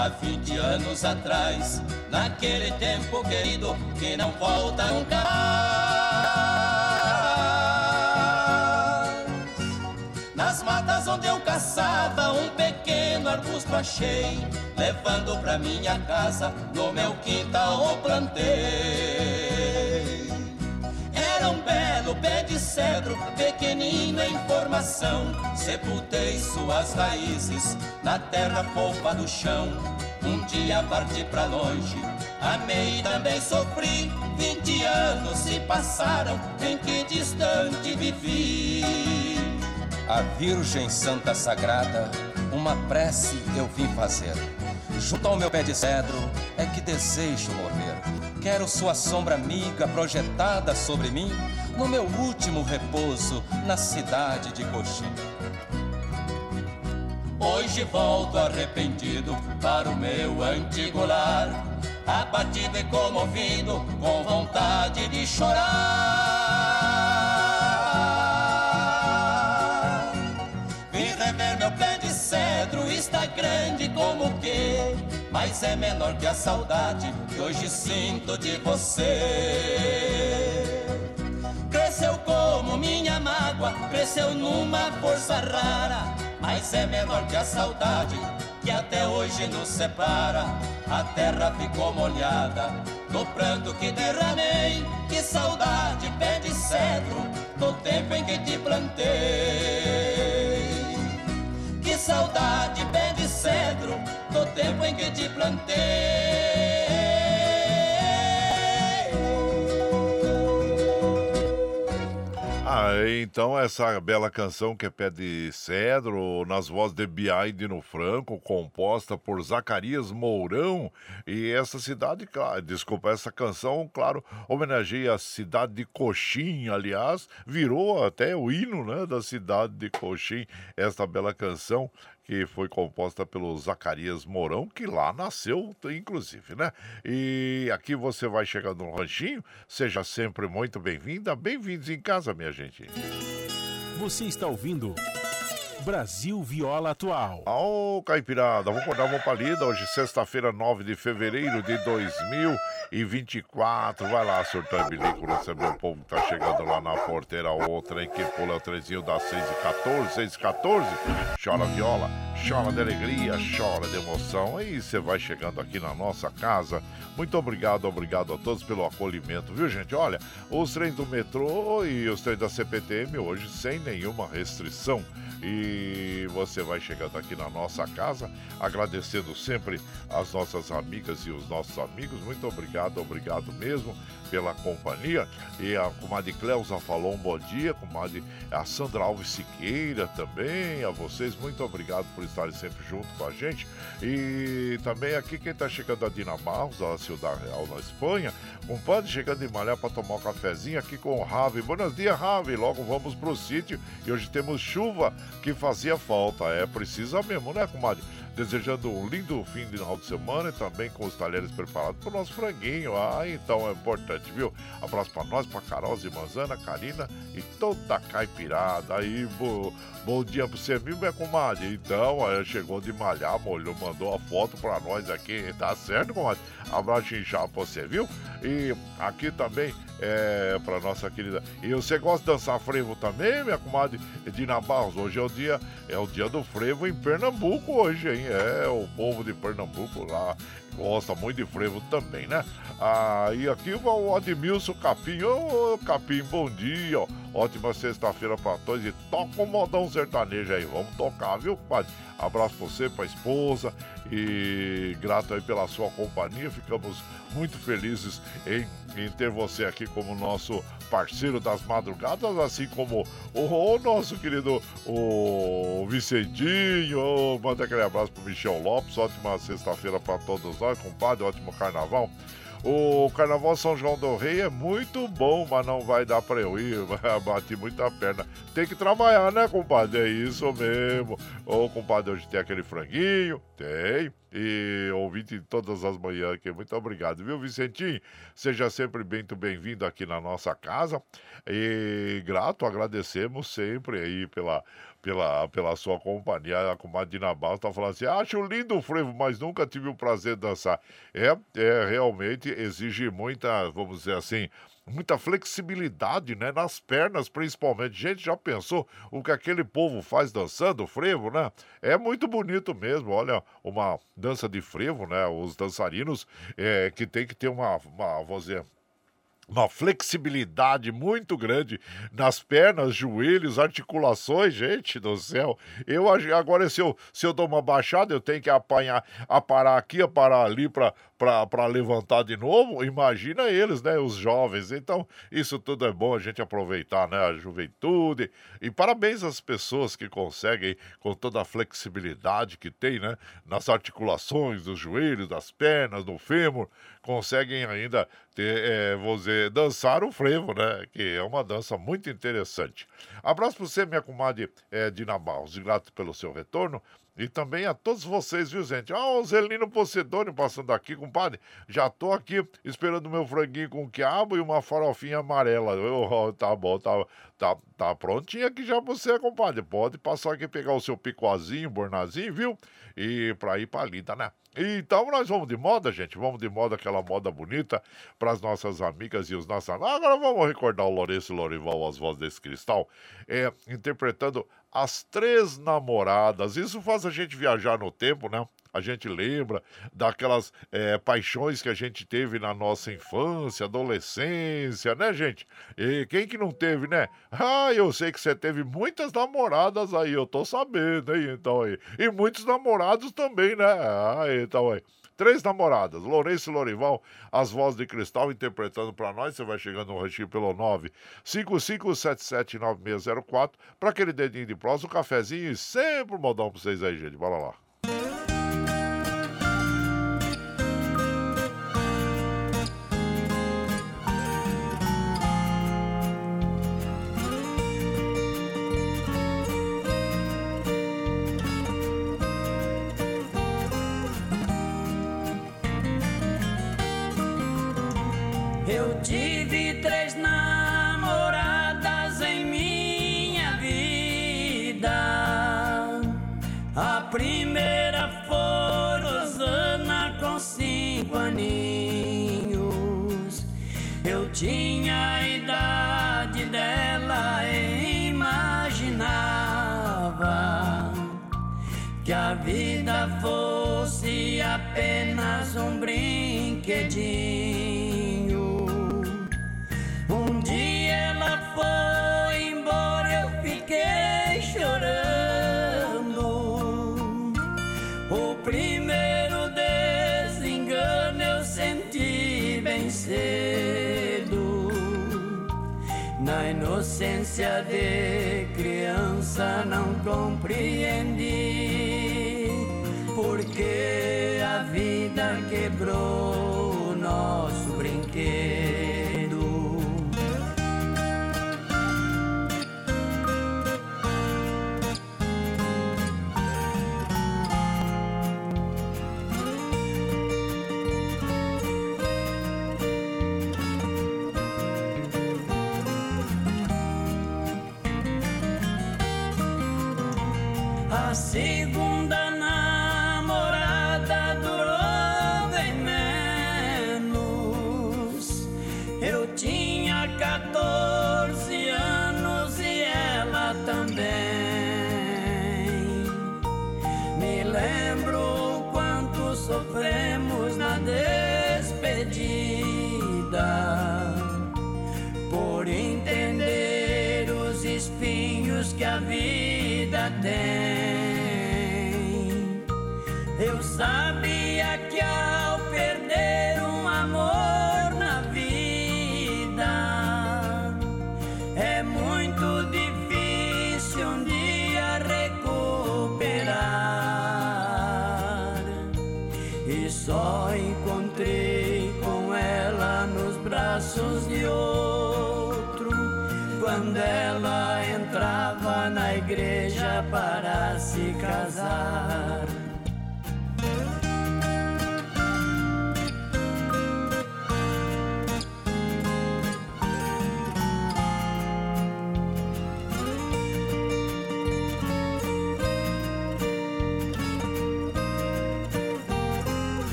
Há 20 anos atrás, naquele tempo querido que não volta nunca mais. Nas matas onde eu caçava, um pequeno arbusto achei, levando pra minha casa, no meu quintal o plantei. Belo pé de cedro, pequenino em formação. Sepultei suas raízes na terra fofa do chão. Um dia parti pra longe, amei e também sofri. Vinte anos se passaram em que distante vivi. A Virgem Santa Sagrada, uma prece eu vim fazer. Junto ao meu pé de cedro é que desejo morrer. Quero sua sombra amiga projetada sobre mim no meu último repouso na cidade de Coxim. Hoje volto arrependido para o meu antigo lar, abatido e comovido, com vontade de chorar. Vim rever meu pé de cedro, está grande como que mas é menor que a saudade que hoje sinto de você. Cresceu como minha mágoa, cresceu numa força rara, mas é menor que a saudade que até hoje nos separa. A terra ficou molhada no pranto que derramei. Que saudade, pé de cedro, do tempo em que te plantei. Que saudade, pé de cedro, do tempo em que te plantei. Ah, então essa bela canção que é Pé de Cedro, nas vozes de Bia e Dino Franco, composta por Zacarias Mourão. E essa cidade, claro, desculpa, essa canção, claro, homenageia a cidade de Coxim, aliás, virou até o hino né, da cidade de Coxim, esta bela canção que foi composta pelo Zacarias Mourão, que lá nasceu, inclusive, né? E aqui você vai chegando no ranchinho, seja sempre muito bem-vinda, bem-vindos em casa, minha gente. Você está ouvindo Brasil Viola Atual. Ô, Caipirada, vamos acordar uma palida. Hoje, sexta-feira, 9 de fevereiro de 2024. Vai lá, surtar bilico, receber o povo que tá chegando lá na porteira. Outra, que pula o trezinho das 6 e 14, 6 e 14. Chora viola, chora de alegria, chora de emoção. E você vai chegando aqui na nossa casa. Muito obrigado, obrigado a todos pelo acolhimento, viu, gente? Olha, os trens do metrô e os trens da CPTM hoje sem nenhuma restrição. E você vai chegando aqui na nossa casa, agradecendo sempre as nossas amigas e os nossos amigos. Muito obrigado, obrigado mesmo pela companhia. E a comadre Cleusa falou um bom dia, comadre a Sandra Alves Siqueira também, a vocês, muito obrigado por estarem sempre junto com a gente. E também aqui quem está chegando a Dina Barros, da Ciudad Real na Espanha, compadre chegando em Malhar para tomar um cafezinho aqui com o Ravi. Buenos dias, Ravi. Logo vamos pro sítio e hoje temos chuva que fazia falta. É, precisa mesmo, né, comadre? Desejando um lindo fim de final de semana e também com os talheres preparados para o nosso franguinho. Ah, então é importante, viu? Abraço para nós, para Carol Zimanzana, Karina e toda a caipirada. Aí, bo, bom dia para você, viu, minha comadre? Então, chegou de malhar, molhou, mandou a foto para nós aqui. Tá certo, comadre? Abraço inchado para você, viu? E aqui também é, para nossa querida. E você gosta de dançar frevo também, minha comadre Edina Barros? Hoje é o dia, é o dia do frevo em Pernambuco hoje, hein? É, o povo de Pernambuco lá gosta muito de frevo também, né? Ah, e aqui o Admilson Capim. Ô, Capim, bom dia. Ótima sexta-feira para todos e toca um modão sertanejo aí. Vamos tocar, viu, compadre? Abraço pra você, pra esposa e grato aí pela sua companhia. Ficamos muito felizes em, em ter você aqui como nosso parceiro das madrugadas, assim como o, o nosso querido o Vicentinho. Manda aquele abraço pro Michel Lopes. Ótima sexta-feira para todos nós, compadre. Ótimo carnaval. O Carnaval São João do Rei é muito bom, mas não vai dar pra eu ir. Bati muita perna. Tem que trabalhar, né, compadre? É isso mesmo. Ô, compadre, hoje tem aquele franguinho. Tem. E ouvinte todas as manhãs aqui. Muito obrigado, viu, Vicentinho? Seja sempre muito bem-vindo aqui na nossa casa. E grato, agradecemos sempre aí pela pela, pela sua companhia. A comadre Dinabal está falando assim: acho lindo o frevo, mas nunca tive o prazer de dançar. É, é realmente exige muita, vamos dizer assim, muita flexibilidade, né? Nas pernas, principalmente. Gente, já pensou o que aquele povo faz dançando frevo, né? É muito bonito mesmo. Olha, uma dança de frevo, né? Os dançarinos é, que tem que ter uma, uma vamos dizer, uma flexibilidade muito grande nas pernas, joelhos, articulações, gente do céu. Eu agora se eu, se eu dou uma baixada, eu tenho que apanhar, aparar aqui, aparar ali para para levantar de novo, imagina eles, né, os jovens. Então, isso tudo é bom a gente aproveitar, né, a juventude. E parabéns às pessoas que conseguem, com toda a flexibilidade que tem, né, nas articulações, dos joelhos, das pernas, do fêmur, conseguem ainda ter, é, vou dizer, dançar o frevo, né, que é uma dança muito interessante. Abraço para você, minha comadre é, Dina Barros, grato pelo seu retorno. E também a todos vocês, viu, gente? Ah, o Zelino Pocedônio passando aqui, compadre. Já tô aqui esperando meu franguinho com quiabo e uma farofinha amarela. Oh, tá bom, tá, tá, tá prontinho aqui já pra você, compadre. Pode passar aqui pegar o seu picoazinho, bornazinho, viu? E pra ir pra lida, né? Então nós vamos de moda, gente. Vamos de moda, aquela moda bonita para as nossas amigas e os nossos. Agora vamos recordar o Lourenço Lorival, as vozes desse cristal, é, interpretando as três namoradas. Isso faz a gente viajar no tempo, né? A gente lembra daquelas é, paixões que a gente teve na nossa infância, adolescência, né, gente? E quem que não teve, né? Ah, eu sei que você teve muitas namoradas aí, eu tô sabendo, hein? Então aí. E muitos namorados também, né? Ah, então aí. Três namoradas, Lourenço Lorival, as vozes de cristal interpretando para nós. Você vai chegando no ranchinho pelo 955779604 para aquele dedinho de prosa, um cafezinho e sempre um modão para vocês aí, gente. Bora lá. Tinha a idade dela e imaginava que a vida fosse apenas um brinquedinho. Inocência de criança não compreendi porque a vida quebrou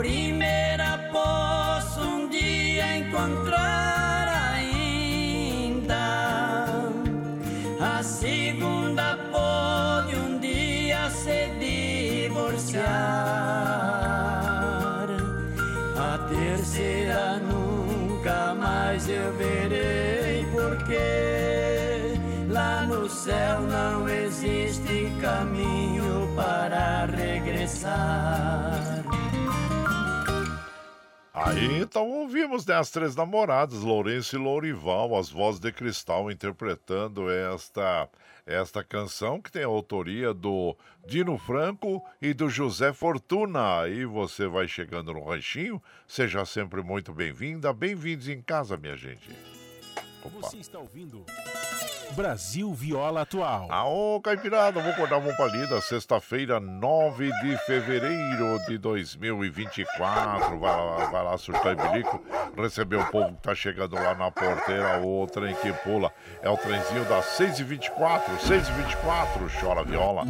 A então ouvimos né, as três namoradas, Lourenço e Lourival, as vozes de cristal interpretando esta esta canção que tem a autoria do Dino Franco e do José Fortuna. Aí você vai chegando no ranchinho, seja sempre muito bem-vinda, bem-vindos em casa, minha gente. Opa. Você está ouvindo Brasil Viola Atual. Aô, Caipirada, vou acordar uma palida, sexta-feira, 9 de fevereiro de 2024. Vai lá, vai lá surtar bilico, receber o povo que tá chegando lá na porteira, o trem que pula. É o trenzinho das 6h24, 6h24. Chora viola,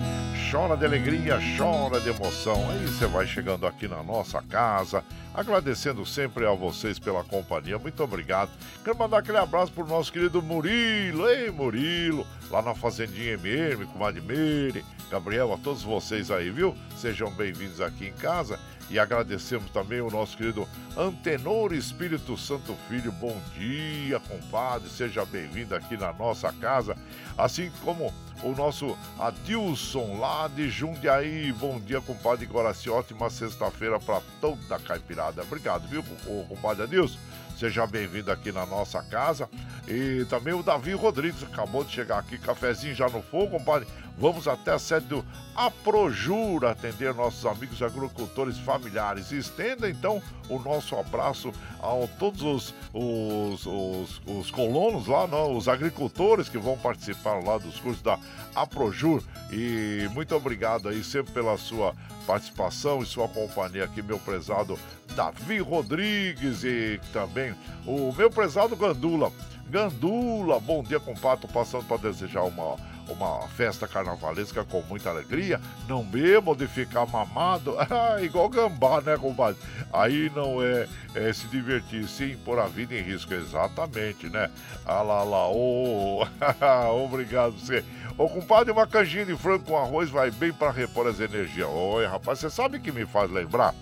chora de alegria, chora de emoção. Aí você vai chegando aqui na nossa casa, agradecendo sempre a vocês pela companhia. Muito obrigado. Quero mandar aquele abraço pro nosso querido Murilo. Ei, Murilo, lá na Fazendinha MM, com Meire, Gabriel, a todos vocês aí, viu? Sejam bem-vindos aqui em casa. E agradecemos também o nosso querido Antenor Espírito Santo Filho. Bom dia, compadre. Seja bem-vindo aqui na nossa casa. Assim como o nosso Adilson lá de Jundiaí. Bom dia, compadre Guaraci. Ótima sexta-feira para toda a caipirada. Obrigado, viu, compadre Adilson? Seja bem-vindo aqui na nossa casa. E também o Davi Rodrigues acabou de chegar aqui, cafezinho já no fogo, compadre. Vamos até a sede do Aprojura atender nossos amigos agricultores familiares. Estenda então o nosso abraço a todos os, os, os, os colonos lá, não, os agricultores que vão participar lá dos cursos da Aprojur. E muito obrigado aí sempre pela sua participação e sua companhia aqui, meu prezado Davi Rodrigues e também o meu prezado Gandula. Gandula, bom dia, compadre. Passando para desejar uma, uma festa carnavalesca com muita alegria. Não bebo de ficar mamado. Ah, igual gambá, né, compadre? Aí não é, é se divertir, sim, pôr a vida em risco. Exatamente, né? Ah lá, lá, ô. Obrigado, você. Ô, compadre, uma canjinha de frango com arroz vai bem para repor as energias. Oi, rapaz, você sabe que me faz lembrar?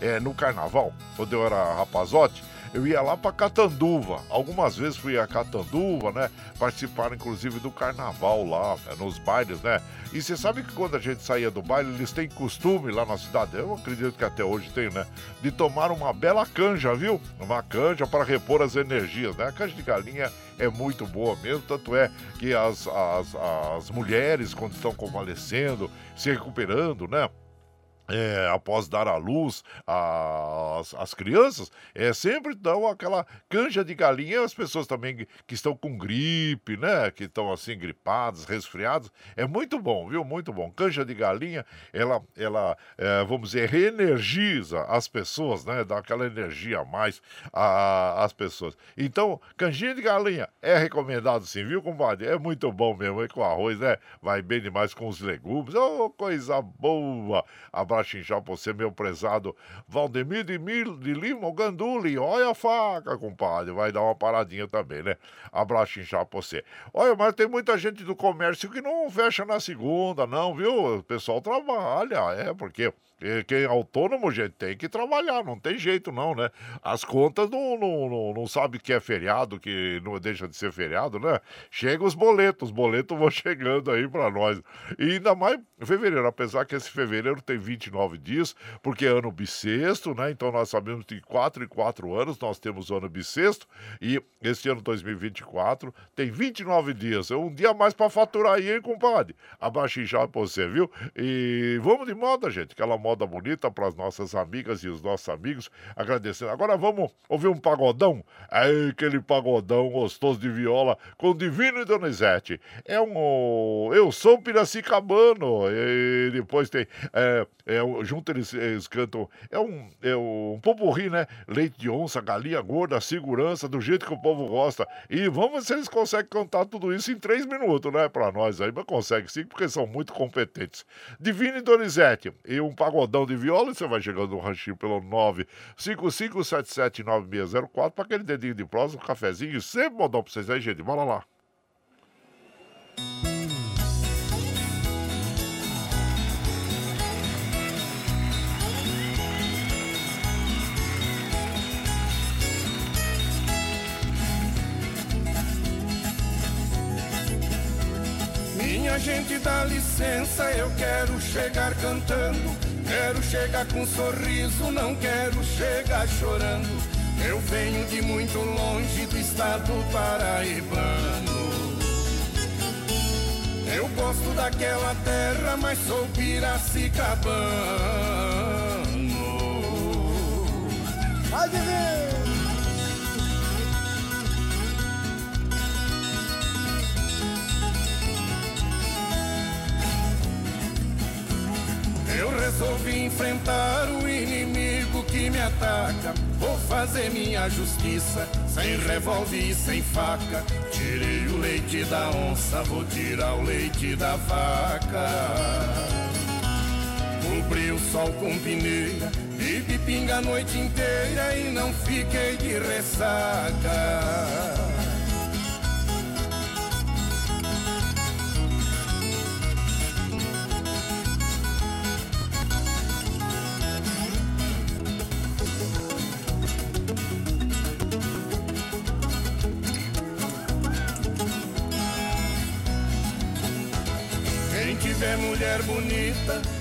É, no carnaval, quando eu era rapazote, eu ia lá para Catanduva. Algumas vezes fui a Catanduva, né? Participaram inclusive do carnaval lá, né? nos bailes, né? E você sabe que quando a gente saía do baile, eles têm costume lá na cidade, eu acredito que até hoje tem, né? De tomar uma bela canja, viu? Uma canja para repor as energias, né? A canja de galinha é muito boa mesmo, tanto é que as, as, as mulheres, quando estão convalescendo, se recuperando, né? É, após dar à luz as, as crianças, é, sempre dão aquela canja de galinha as pessoas também que, estão com gripe, né? Que estão assim gripadas, resfriadas. É muito bom, viu? Muito bom. Canja de galinha, ela, ela é, vamos dizer, reenergiza as pessoas, né? Dá aquela energia a mais às pessoas. Então, canjinha de galinha é recomendado sim, viu, compadre? É muito bom mesmo, e com arroz, né? Vai bem demais com os legumes. Oh, coisa boa! Abraço Xinchá, você, meu prezado Valdemir de, Mil, de Lima, Ganduli. Olha a faca, compadre. Vai dar uma paradinha também, né? Abraço Xinchá pra você. Olha, mas tem muita gente do comércio que não fecha na segunda, não, viu? O pessoal trabalha, é, porque quem é autônomo, gente, tem que trabalhar, não tem jeito não, né? As contas não, não, não, não sabe que é feriado, que não deixa de ser feriado, né? Chega os boletos, os boletos vão chegando aí para nós. E ainda mais fevereiro, apesar que esse fevereiro tem 29 dias, porque é ano bissexto, né? Então nós sabemos que 4 e 4 anos nós temos o ano bissexto e esse ano 2024 tem 29 dias. É um dia mais para faturar aí, hein, compadre? Já pra você, viu? E vamos de moda, gente, aquela moda moda bonita para as nossas amigas e os nossos amigos. Agradecendo. Agora vamos ouvir um pagodão. É aquele pagodão gostoso de viola com Divino e Donizete. É um. Eu sou Piracicabano. E depois tem. É, é, junto eles, eles cantam. É um, é um popurri, né? Leite de onça, galinha gorda, segurança, do jeito que o povo gosta. E vamos ver se eles conseguem cantar tudo isso em três minutos, né? Para nós aí, mas consegue sim, porque são muito competentes. Divino e Donizete e um pagodão de viola você vai chegando no ranchinho pelo 955779604 para aquele dedinho de prosa, um cafezinho sempre modão para vocês aí, gente. Bora lá. Minha gente, dá licença, eu quero chegar cantando Quero chegar com sorriso, não quero chegar chorando. Eu venho de muito longe do estado paraibano. Eu gosto daquela terra, mas sou piracicabano. Vai viver! Resolvi enfrentar o inimigo que me ataca. Vou fazer minha justiça, sem revólver e sem faca. Tirei o leite da onça, vou tirar o leite da vaca. Cobri o sol com peneira, bebi pinga a noite inteira e não fiquei de ressaca.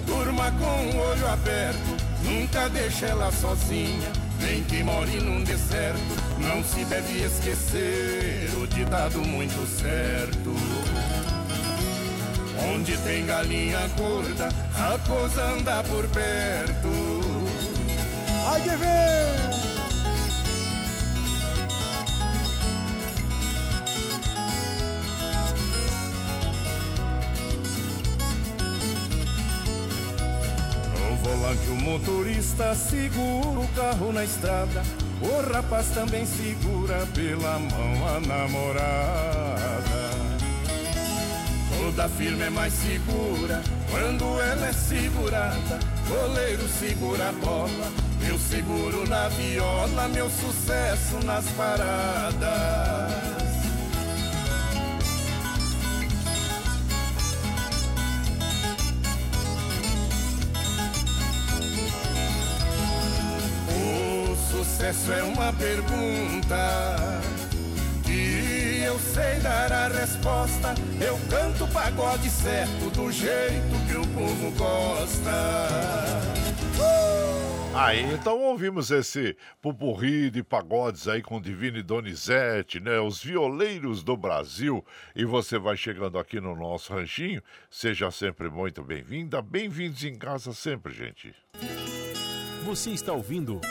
Durma com o olho aberto. Nunca deixe ela sozinha, nem que more num deserto. Não se deve esquecer o ditado muito certo. Onde tem galinha gorda, a coisa anda por perto. Ai que! Motorista segura o carro na estrada. O rapaz também segura pela mão a namorada. Toda firma é mais segura quando ela é segurada. Goleiro segura a bola, eu seguro na viola, meu sucesso nas paradas. Sucesso é uma pergunta que eu sei dar a resposta. Eu canto pagode certo do jeito que o povo gosta. Aí então ouvimos esse pupurri de pagodes aí com Divino e Donizete, né? Os violeiros do Brasil. E você vai chegando aqui no nosso ranchinho. Seja sempre muito bem-vinda. Bem-vindos em casa sempre, gente. Você está ouvindo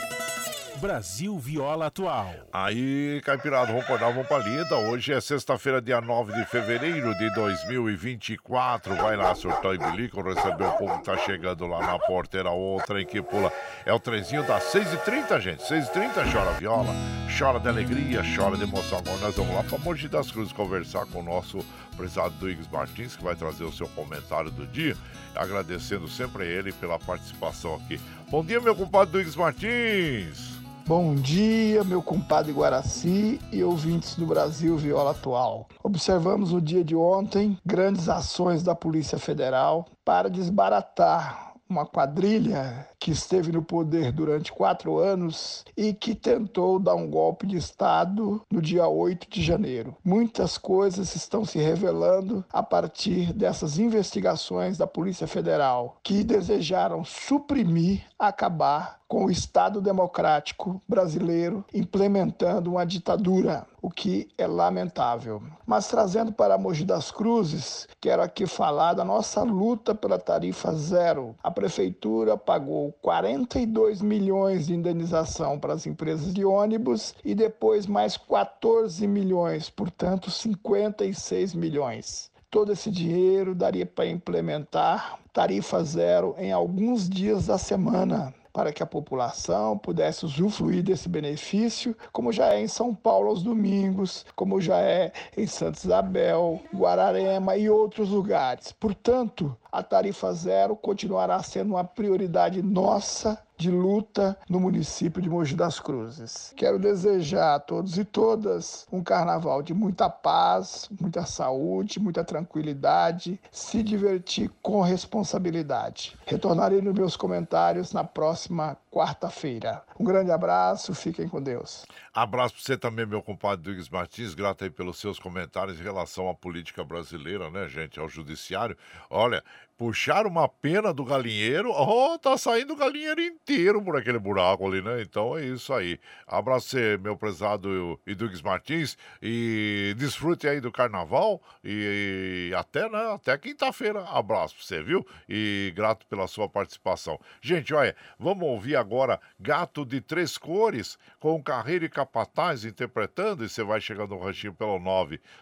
Brasil Viola Atual. Aí, Caipirada, vamos por dar, vamos pra lida. Hoje é sexta-feira, dia 9 de fevereiro de 2024. Vai lá, surtão e bilico, receber o povo que tá chegando lá na porteira. Outra em que pula. É o trenzinho das 6h30, gente. 6h30, chora viola, chora de alegria, chora de emoção. Agora nós vamos lá pra Mogi das Cruzes conversar com o nosso prezado Duígues Martins, que vai trazer o seu comentário do dia. Agradecendo sempre a ele pela participação aqui. Bom dia, meu compadre Duígues Martins. Bom dia, meu compadre Guaraci e ouvintes do Brasil Viola Atual. Observamos no dia de ontem grandes ações da Polícia Federal para desbaratar uma quadrilha que esteve no poder durante quatro anos e que tentou dar um golpe de Estado no dia 8 de janeiro. Muitas coisas estão se revelando a partir dessas investigações da Polícia Federal, que desejaram suprimir, acabar com o Estado democrático brasileiro implementando uma ditadura, o que é lamentável. Mas trazendo para Mogi das Cruzes, quero aqui falar da nossa luta pela tarifa zero. A prefeitura pagou 42 milhões de indenização para as empresas de ônibus e depois mais 14 milhões, portanto 56 milhões. Todo esse dinheiro daria para implementar tarifa zero em alguns dias da semana para que a população pudesse usufruir desse benefício, como já é em São Paulo aos domingos, como já é em Santa Isabel, Guararema e outros lugares. Portanto, a tarifa zero continuará sendo uma prioridade nossa de luta no município de Mogi das Cruzes. Quero desejar a todos e todas um carnaval de muita paz, muita saúde, muita tranquilidade, se divertir com responsabilidade. Retornarei nos meus comentários na próxima quarta-feira. Um grande abraço, fiquem com Deus. Abraço para você também, meu compadre Dugues Martins. Grato aí pelos seus comentários em relação à política brasileira, né, gente? Ao judiciário. Olha, puxar uma pena do galinheiro, oh, tá saindo o galinheiro inteiro por aquele buraco ali, né? Então é isso aí. Abraço meu prezado Idugues Martins, e desfrute aí do carnaval e, e até, né, até quinta-feira. Abraço pra você, viu? E grato pela sua participação. Gente, olha, vamos ouvir agora Gato de Três Cores, com Carreiro e Capataz interpretando, e você vai chegando no ranchinho pelo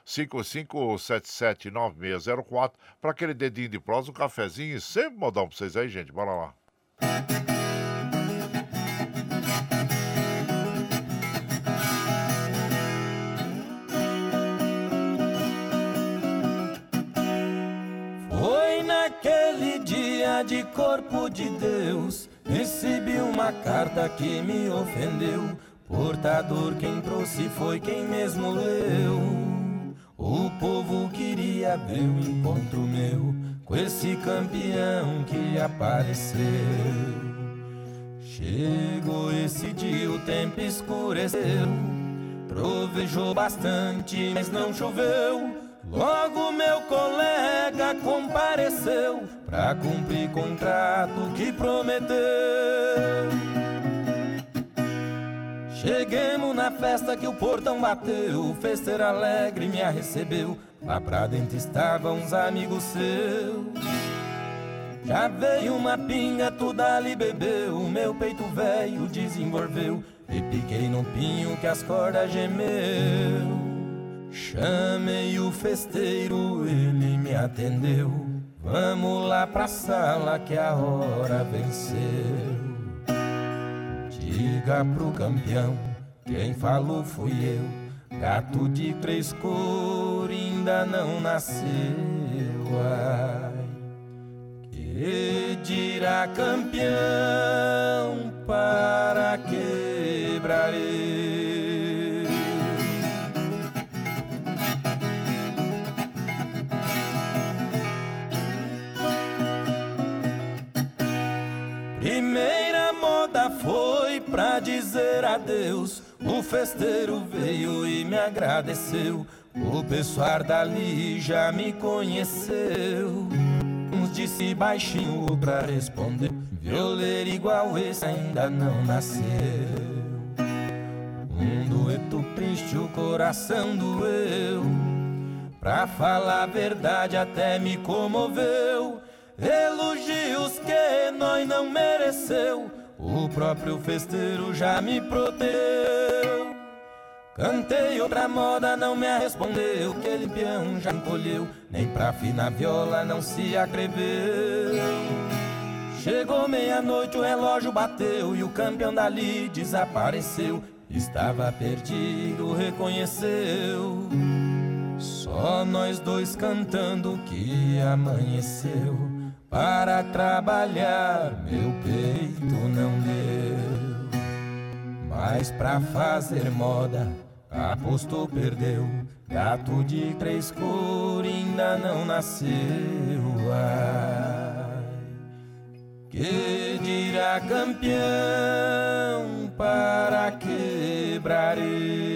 955779604 para aquele dedinho de prosa, um cafezinho e sempre modão pra vocês aí, gente. Bora lá. Foi naquele dia de corpo de Deus. Recebi uma carta que me ofendeu. Portador quem trouxe foi quem mesmo leu. O povo queria ver o encontro meu com esse campeão que apareceu. Chegou esse dia, o tempo escureceu. Trovejou bastante, mas não choveu. Logo meu colega compareceu pra cumprir contrato que prometeu. Cheguemos na festa que o portão bateu, o festeiro alegre me recebeu. Lá pra dentro estavam uns amigos seus. Já veio uma pinga, tudo ali bebeu. Meu peito velho desenvolveu. E piquei no pinho que as cordas gemeu. Chamei o festeiro, ele me atendeu. Vamos lá pra sala que a hora venceu. Diga pro campeão, quem falou fui eu. Gato de três cores ainda não nasceu. Ai, que dirá campeão para quebrarei. Primeira moda foi dizer adeus, o festeiro veio e me agradeceu. O pessoal dali já me conheceu. Uns disse baixinho pra responder. Violeiro igual esse ainda não nasceu. Um dueto triste, o coração doeu. Pra falar a verdade, até me comoveu. Elogios que nós não mereceu. O próprio festeiro já me protegeu. Cantei outra moda, não me respondeu. Que ele peão já encolheu, nem pra afinar viola não se atreveu. Chegou meia-noite, o relógio bateu e o campeão dali desapareceu. Estava perdido, reconheceu. Só nós dois cantando que amanheceu. Para trabalhar, meu peito não deu. Mas pra fazer moda, apostou, perdeu. Gato de três cores ainda não nasceu. Ai, que dirá campeão para quebrarei?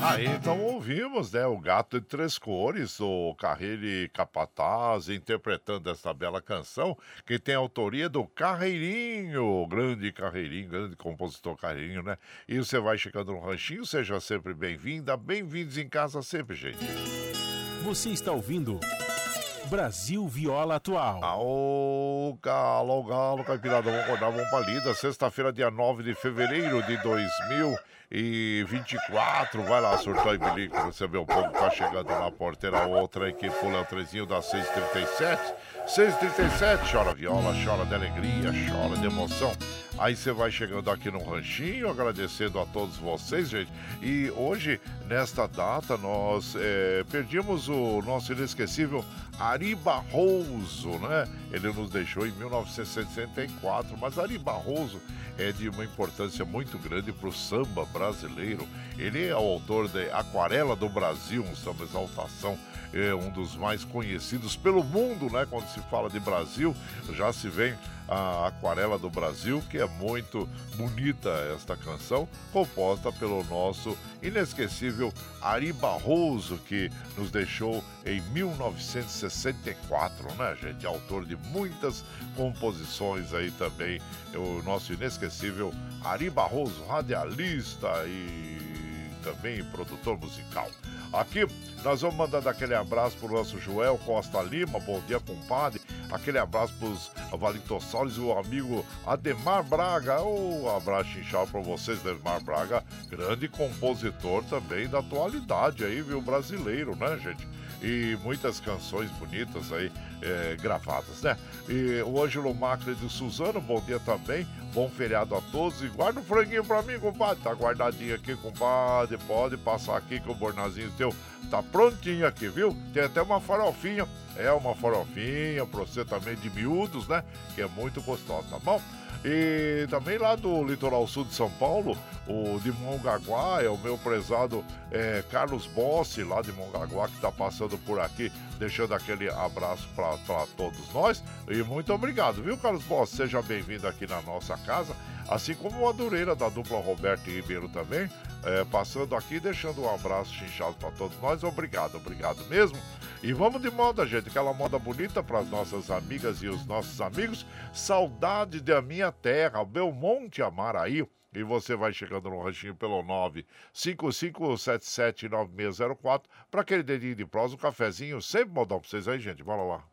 Aí então ouvimos, né, o Gato de Três Cores, o Carreire Capataz, interpretando essa bela canção, que tem autoria do Carreirinho, grande Carreirinho, grande compositor Carreirinho, né? E você vai chegando no ranchinho, seja sempre bem-vinda, bem-vindos em casa sempre, gente. Você está ouvindo Brasil Viola Atual. Aô, galo, galo, caipirada, vamos acordar, vamos pra lida. Sexta-feira, dia 9 de fevereiro de 2024. Vai lá, surtou e bilico, você vê o povo tá chegando na porteira. Outra aí que pula o trezinho das 6h37. 6h37, chora viola, chora de alegria, chora de emoção. Aí você vai chegando aqui no ranchinho, agradecendo a todos vocês, gente. E hoje, nesta data, nós é, perdemos o nosso inesquecível Ari Barroso, né? Ele nos deixou em 1964, mas Ari Barroso é de uma importância muito grande para o samba brasileiro. Ele é o autor de Aquarela do Brasil, um samba exaltação é um dos mais conhecidos pelo mundo, né? Quando se fala de Brasil, já se vem a Aquarela do Brasil, que é muito bonita esta canção, composta pelo nosso inesquecível Ari Barroso, que nos deixou em 1964, né, gente? Autor de muitas composições aí também, o nosso inesquecível Ari Barroso, radialista e também produtor musical. Aqui nós vamos mandando aquele abraço pro nosso Joel Costa Lima, bom dia, compadre. Aquele abraço pros Valitossaules e o amigo Ademar Braga. Um abraço inchado para vocês, Ademar Braga, grande compositor também da atualidade aí, viu, brasileiro, né, gente? E muitas canções bonitas aí é, gravadas, né? E o Ângelo Macri de Suzano, bom dia também, bom feriado a todos e guarda um franguinho pra mim, compadre, tá guardadinho aqui, compadre, pode passar aqui que o bornazinho teu tá prontinho aqui, viu? Tem até uma farofinha, é uma farofinha pra você também de miúdos, né? Que é muito gostosa, tá bom? E também lá do litoral sul de São Paulo, o de Mongaguá, é o meu prezado é, Carlos Bossi, lá de Mongaguá, que está passando por aqui, deixando aquele abraço para todos nós. E muito obrigado, viu, Carlos Bossi? Seja bem-vindo aqui na nossa casa. Assim como o Madureira da dupla Roberto e Ribeiro também, é, passando aqui, deixando um abraço chinchado para todos nós. Obrigado, obrigado mesmo. E vamos de moda, gente, aquela moda bonita para as nossas amigas e os nossos amigos. Saudade da minha terra, Belmonte Amaraí. E você vai chegando no ranchinho pelo 955779604 para aquele dedinho de prosa, um cafezinho, sempre modão para vocês aí, gente. Bora lá.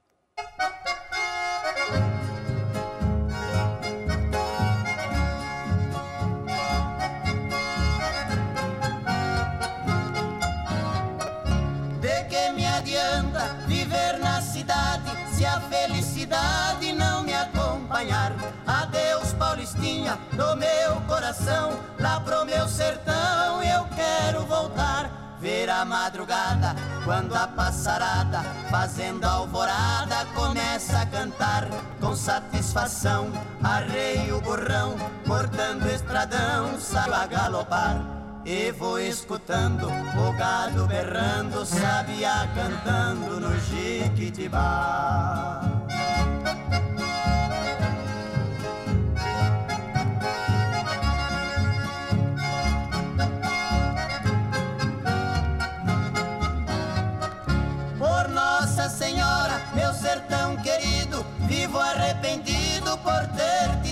Paulistinha, do meu coração, lá pro meu sertão eu quero voltar. Ver a madrugada, quando a passarada, fazendo alvorada, começa a cantar com satisfação. Arrei o burrão, cortando estradão, saio a galopar. E vou escutando o gado berrando, sabia cantando no Jiquitibá.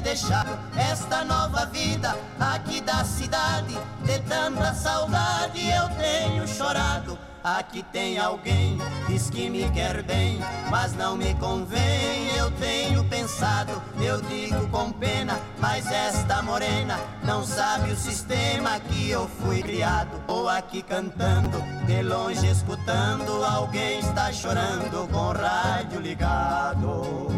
Deixado esta nova vida aqui da cidade. De tanta saudade eu tenho chorado. Aqui tem alguém, diz que me quer bem, mas não me convém. Eu tenho pensado, eu digo com pena, mas esta morena não sabe o sistema que eu fui criado. Ou aqui cantando, de longe escutando, alguém está chorando com o rádio ligado.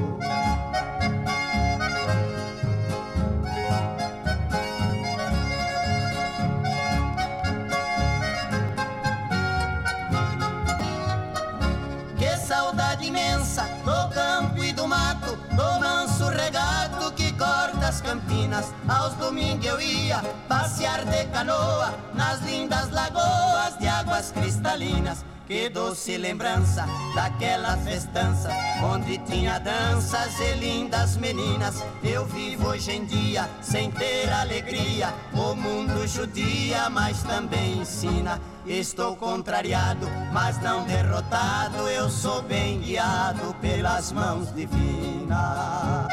Campinas. Aos domingos eu ia passear de canoa nas lindas lagoas de águas cristalinas. Que doce lembrança daquela festança onde tinha danças e lindas meninas. Eu vivo hoje em dia sem ter alegria. O mundo judia, mas também ensina. Estou contrariado, mas não derrotado. Eu sou bem guiado pelas mãos divinas.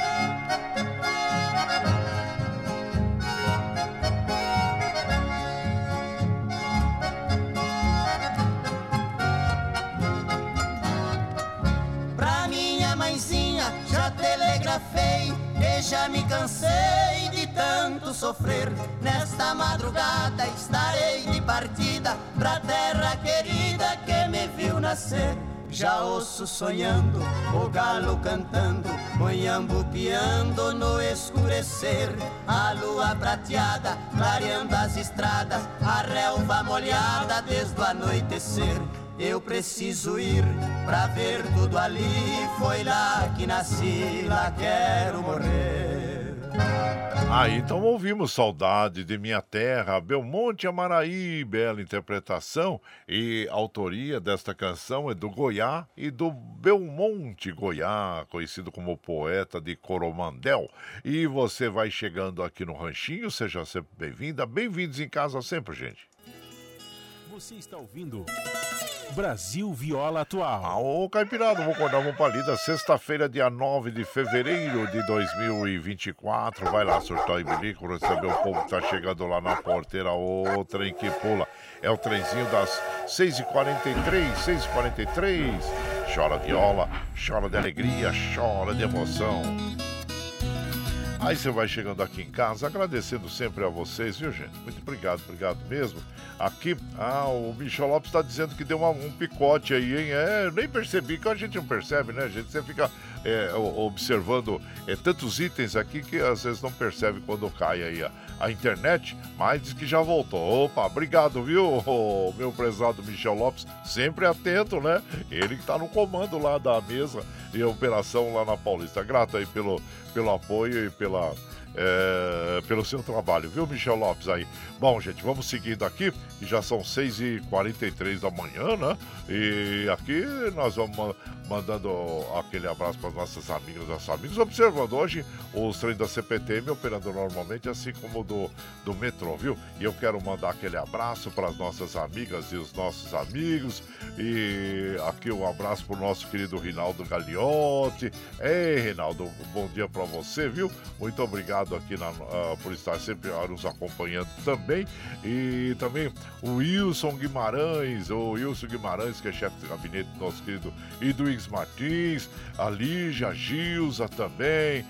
telegrafei e já me cansei sofrer. Nesta madrugada estarei de partida pra terra querida que me viu nascer. Já ouço sonhando, o galo cantando, monhambo piando no escurecer. A lua prateada, clareando as estradas, a relva molhada desde o anoitecer. Eu preciso ir pra ver tudo ali. Foi lá que nasci, lá quero morrer. Ah, então ouvimos Saudade de Minha Terra, Belmonte Amaraí, bela interpretação e autoria desta canção é do Goiá e do Belmonte Goiá, conhecido como poeta de Coromandel. E você vai chegando aqui no Ranchinho, seja sempre bem-vinda, bem-vindos em casa sempre, gente. Você está ouvindo Brasil Viola Atual. Ô Caipirado, vou acordar uma palida. Sexta-feira, dia 9 de fevereiro de 2024. Vai lá, surtar e bilico, receber o povo que tá chegando lá na porteira. O trem que pula. É o trenzinho das 6h43, 6h43. Chora viola, chora de alegria, chora de emoção. Aí você vai chegando aqui em casa, agradecendo sempre a vocês, viu, gente? Muito obrigado, obrigado mesmo. Aqui, ah, o Michel Lopes está dizendo que deu uma, um picote aí, hein? É, eu nem percebi, que a gente não percebe, né, gente? Você fica é, observando é, tantos itens aqui que às vezes não percebe quando cai aí a, a internet, mas diz que já voltou. Opa, obrigado, viu, meu prezado Michel Lopes? Sempre atento, né? Ele que está no comando lá da mesa e operação lá na Paulista. Grato aí pelo, pelo apoio e pela é, pelo seu trabalho, viu, Michel Lopes aí? Bom, gente, vamos seguindo aqui, já são 6h43 da manhã, né? E aqui nós vamos mandando aquele abraço para as nossas amigas e nossos amigos, observando hoje os trens da CPTM operando normalmente, assim como do, do metrô, viu? E eu quero mandar aquele abraço para as nossas amigas e os nossos amigos, e aqui um abraço para o nosso querido Rinaldo Gagliotti. Ei, Rinaldo, bom dia para você, viu? Muito obrigado aqui na, uh, por estar sempre nos acompanhando também. E também o Wilson Guimarães, o Wilson Guimarães, que é chefe de gabinete do nosso querido Iduígues Martins, a Lígia, Gilza também,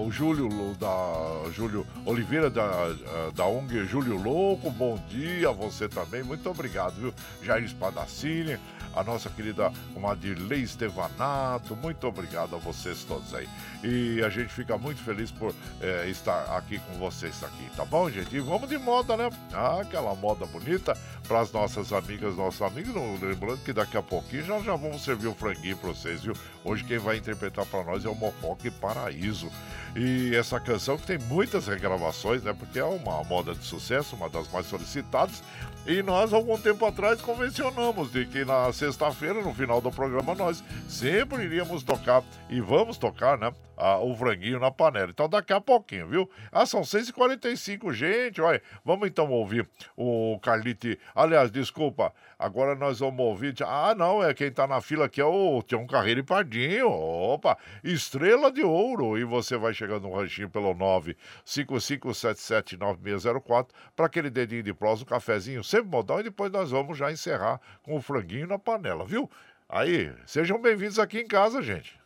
o Júlio da Júlio Oliveira da, uh, da ONG Júlio Louco, bom dia a você também, muito obrigado, viu? Jair Espadacini a nossa querida Madirley Estevanato. Muito obrigado a vocês todos aí. E a gente fica muito feliz por é, estar aqui com vocês aqui, tá bom, gente? E vamos de moda, né? Ah, aquela moda bonita para as nossas amigas, nossos amigos. Lembrando que daqui a pouquinho já, já vamos servir o franguinho para vocês, viu? Hoje quem vai interpretar para nós é o Mocoque Paraíso. E essa canção que tem muitas regravações, né? Porque é uma moda de sucesso, uma das mais solicitadas. E nós, algum tempo atrás, convencionamos de que na sexta-feira, no final do programa, nós sempre iríamos tocar e vamos tocar, né? Ah, o franguinho na panela. Então daqui a pouquinho, viu? Ah, são 6h45, gente. Olha, vamos então ouvir o Carlite. Aliás, desculpa, agora nós vamos ouvir. Ah, não, é quem tá na fila aqui é o Tião Carreiro e Pardinho. Opa, estrela de ouro. E você vai chegando no ranchinho pelo 955779604 para aquele dedinho de prós, um cafezinho sempre modal. E depois nós vamos já encerrar com o franguinho na panela, viu? Aí, sejam bem-vindos aqui em casa, gente.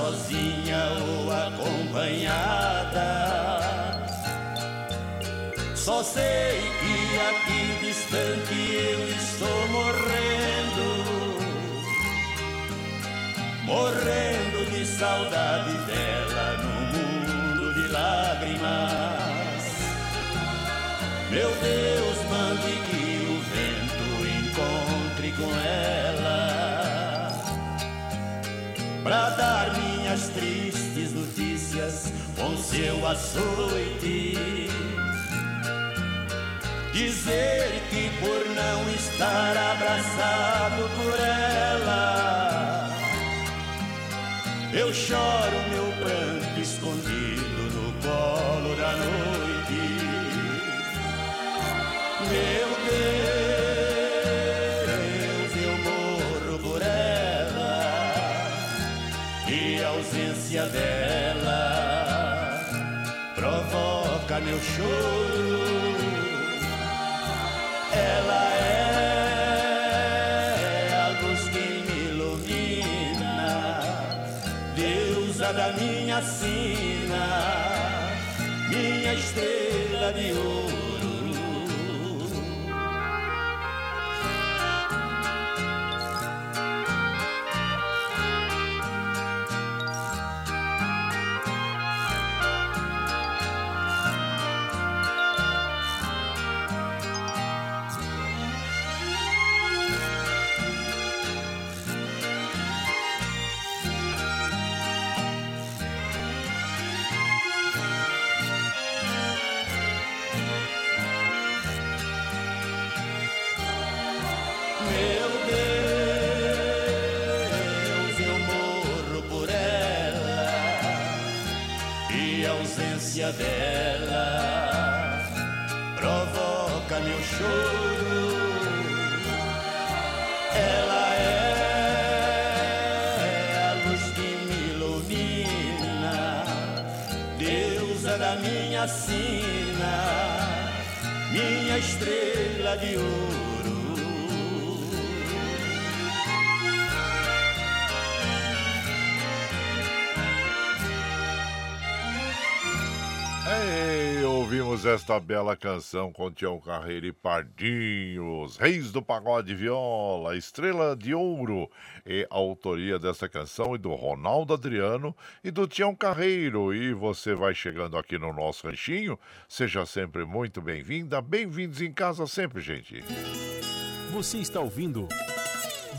Sozinha ou acompanhada? Só sei que aqui distante eu estou morrendo, morrendo de saudade dela no mundo de lágrimas. Meu Deus, mande que o vento encontre com ela Pra dar seu açoite Dizer que por não estar abraçado por ela Eu choro meu pranto escondido no colo da noite. Meu Deus, choro. Ela é a luz que me ilumina, deusa da minha sina, minha estrela de ouro. Esta bela canção com Tião Carreiro e Pardinho, os reis do pagode viola, estrela de ouro. E a autoria dessa canção é do Ronaldo Adriano e do Tião Carreiro. E você vai chegando aqui no nosso ranchinho, seja sempre muito bem-vinda, bem-vindos em casa sempre, gente. Você está ouvindo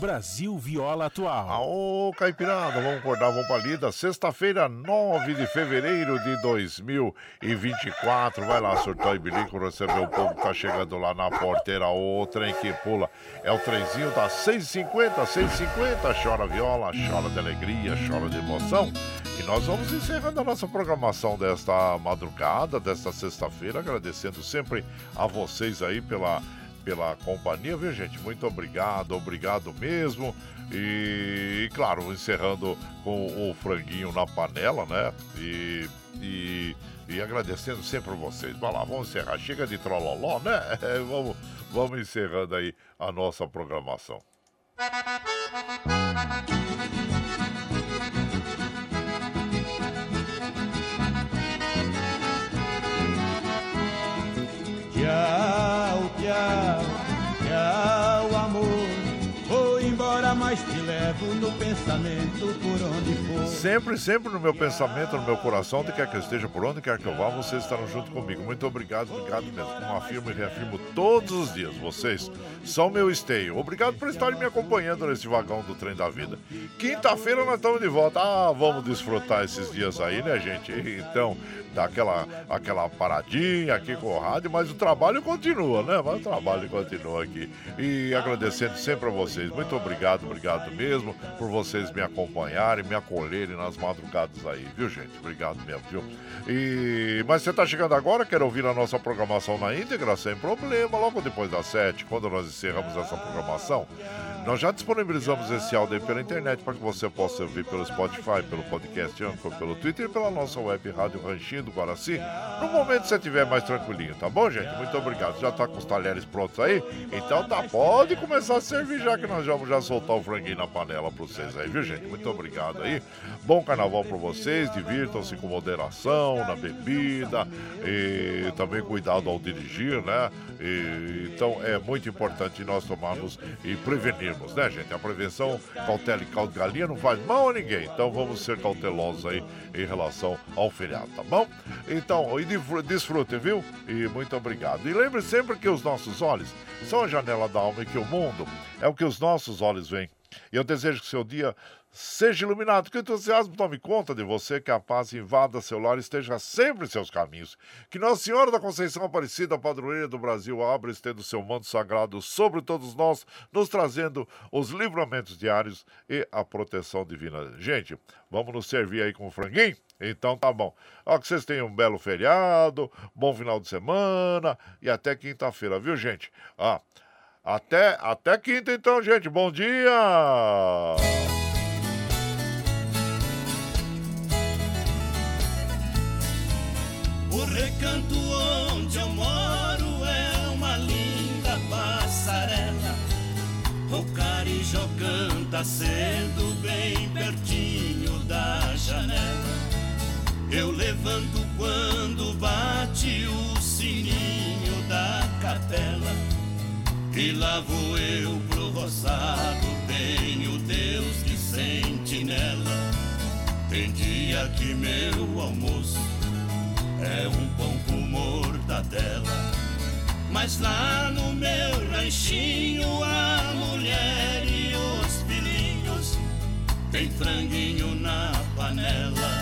Brasil Viola Atual. Aô, Caipirada, vamos acordar, vamos pra lida. Sexta-feira, 9 de fevereiro de 2024. Vai lá, surtou e bilico, receber o povo que tá chegando lá na porteira. O trem que pula é o trenzinho da 650, 650. Chora viola, chora de alegria, chora de emoção. E nós vamos encerrando a nossa programação desta madrugada, desta sexta-feira, agradecendo sempre a vocês aí pela pela companhia, viu, gente? Muito obrigado, obrigado mesmo. E, e claro, encerrando com o franguinho na panela, né? E, e, e agradecendo sempre vocês. Vai lá, vamos encerrar. Chega de trololó, né? vamos, vamos encerrando aí a nossa programação. Já Yeah. Pensamento por onde for. Sempre, sempre no meu pensamento, no meu coração, onde quer que eu esteja, por onde quer que eu vá, vocês estarão junto comigo. Muito obrigado, obrigado mesmo. Como afirmo e reafirmo todos os dias, vocês são meu esteio. Obrigado por estarem me acompanhando nesse vagão do trem da vida. Quinta-feira nós estamos de volta. Ah, vamos desfrutar esses dias aí, né, gente? Então, dá aquela, aquela paradinha aqui com o rádio, mas o trabalho continua, né? Mas o trabalho continua aqui. E agradecendo sempre a vocês. Muito obrigado, obrigado mesmo por vocês me acompanharem, me acolherem nas madrugadas aí, viu, gente? Obrigado mesmo, viu? E... Mas você está chegando agora, quer ouvir a nossa programação na íntegra, sem problema, logo depois das sete, quando nós encerramos essa programação. Nós já disponibilizamos esse áudio pela internet para que você possa ouvir pelo Spotify, pelo podcast Anchor, pelo Twitter e pela nossa web Rádio Ranchinho do Guaraci. No momento que você estiver mais tranquilinho, tá bom, gente? Muito obrigado. Já tá com os talheres prontos aí? Então tá, pode começar a servir já que nós vamos já soltar o franguinho na panela para vocês aí, viu, gente? Muito obrigado aí. Bom carnaval para vocês, divirtam-se com moderação na bebida e também cuidado ao dirigir, né? E, então é muito importante nós tomarmos e prevenirmos, né, gente? A prevenção, cautela e caldo galinha não faz mal a ninguém. Então vamos ser cautelosos aí em relação ao feriado, tá bom? Então, e desfrutem, viu? E muito obrigado. E lembre sempre que os nossos olhos são a janela da alma e que o mundo é o que os nossos olhos veem. E eu desejo que seu dia Seja iluminado, que o entusiasmo tome conta de você, que a paz invada seu lar e esteja sempre em seus caminhos. Que Nossa Senhora da Conceição Aparecida, padroeira do Brasil, abra e estenda seu manto sagrado sobre todos nós, nos trazendo os livramentos diários e a proteção divina. Gente, vamos nos servir aí com o franguinho? Então tá bom. Ó, que vocês tenham um belo feriado, bom final de semana e até quinta-feira, viu, gente? Ó, até, até quinta então, gente. Bom dia! O recanto onde eu moro é uma linda passarela. O carijó canta cedo bem pertinho da janela. Eu levanto quando bate o sininho da capela. E lá vou eu pro roçado, tenho Deus de sentinela. Tem dia que meu almoço é um pão com mortadela. Mas lá no meu ranchinho a mulher e os filhinhos tem franguinho na panela.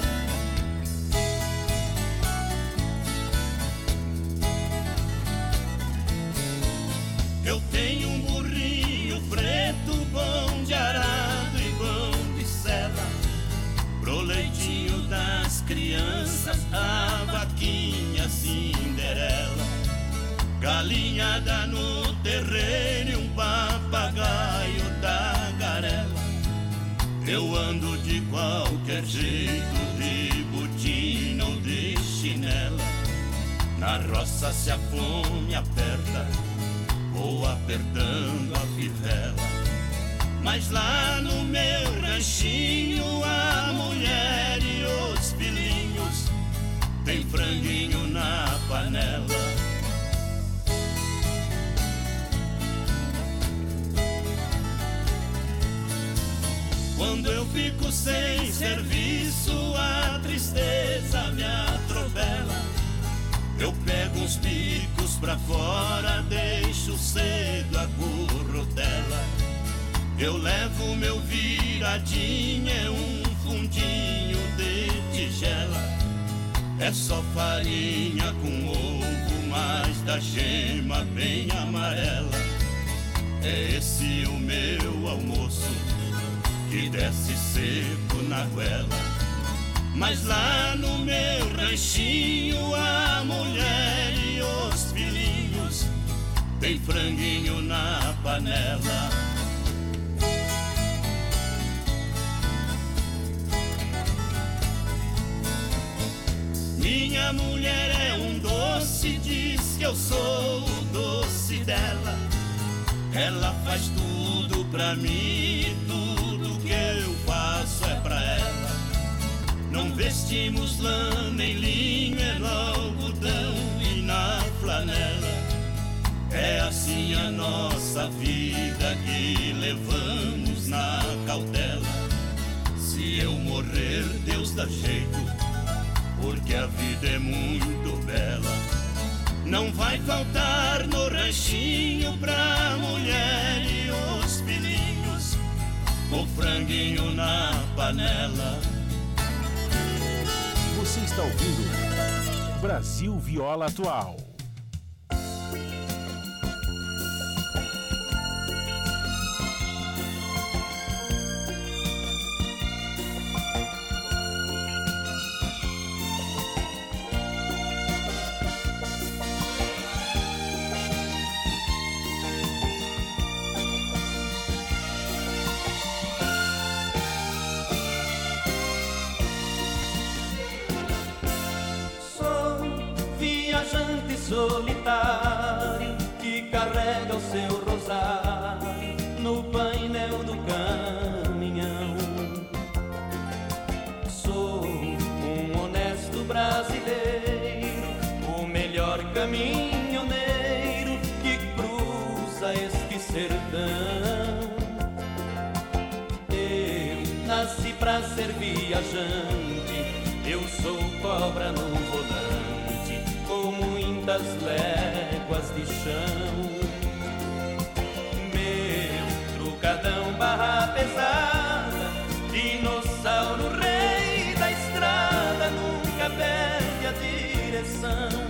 É um fundinho de tigela. É só farinha com ovo, mas da gema bem amarela. É esse o meu almoço, que desce seco na goela. Mas lá no meu ranchinho, a mulher e os filhinhos tem franguinho na panela. Mulher é um doce, diz que eu sou o doce dela. Ela faz tudo pra mim, tudo que eu faço é pra ela. Não vestimos lã nem linho, é no algodão e na flanela. É assim a nossa vida que levamos na cautela. Se eu morrer, Deus dá jeito, porque a vida é muito bela. Não vai faltar no ranchinho pra mulher e os filhinhos, o franguinho na panela. Você está ouvindo Brasil Viola Atual. Carrega o seu rosário no painel do caminhão. Sou um honesto brasileiro, o melhor caminhoneiro que cruza este sertão. Eu nasci pra ser viajante, eu sou cobra no volante, com muitas léguas de chão. Trucadão barra pesada, dinossauro rei da estrada, nunca perde a direção.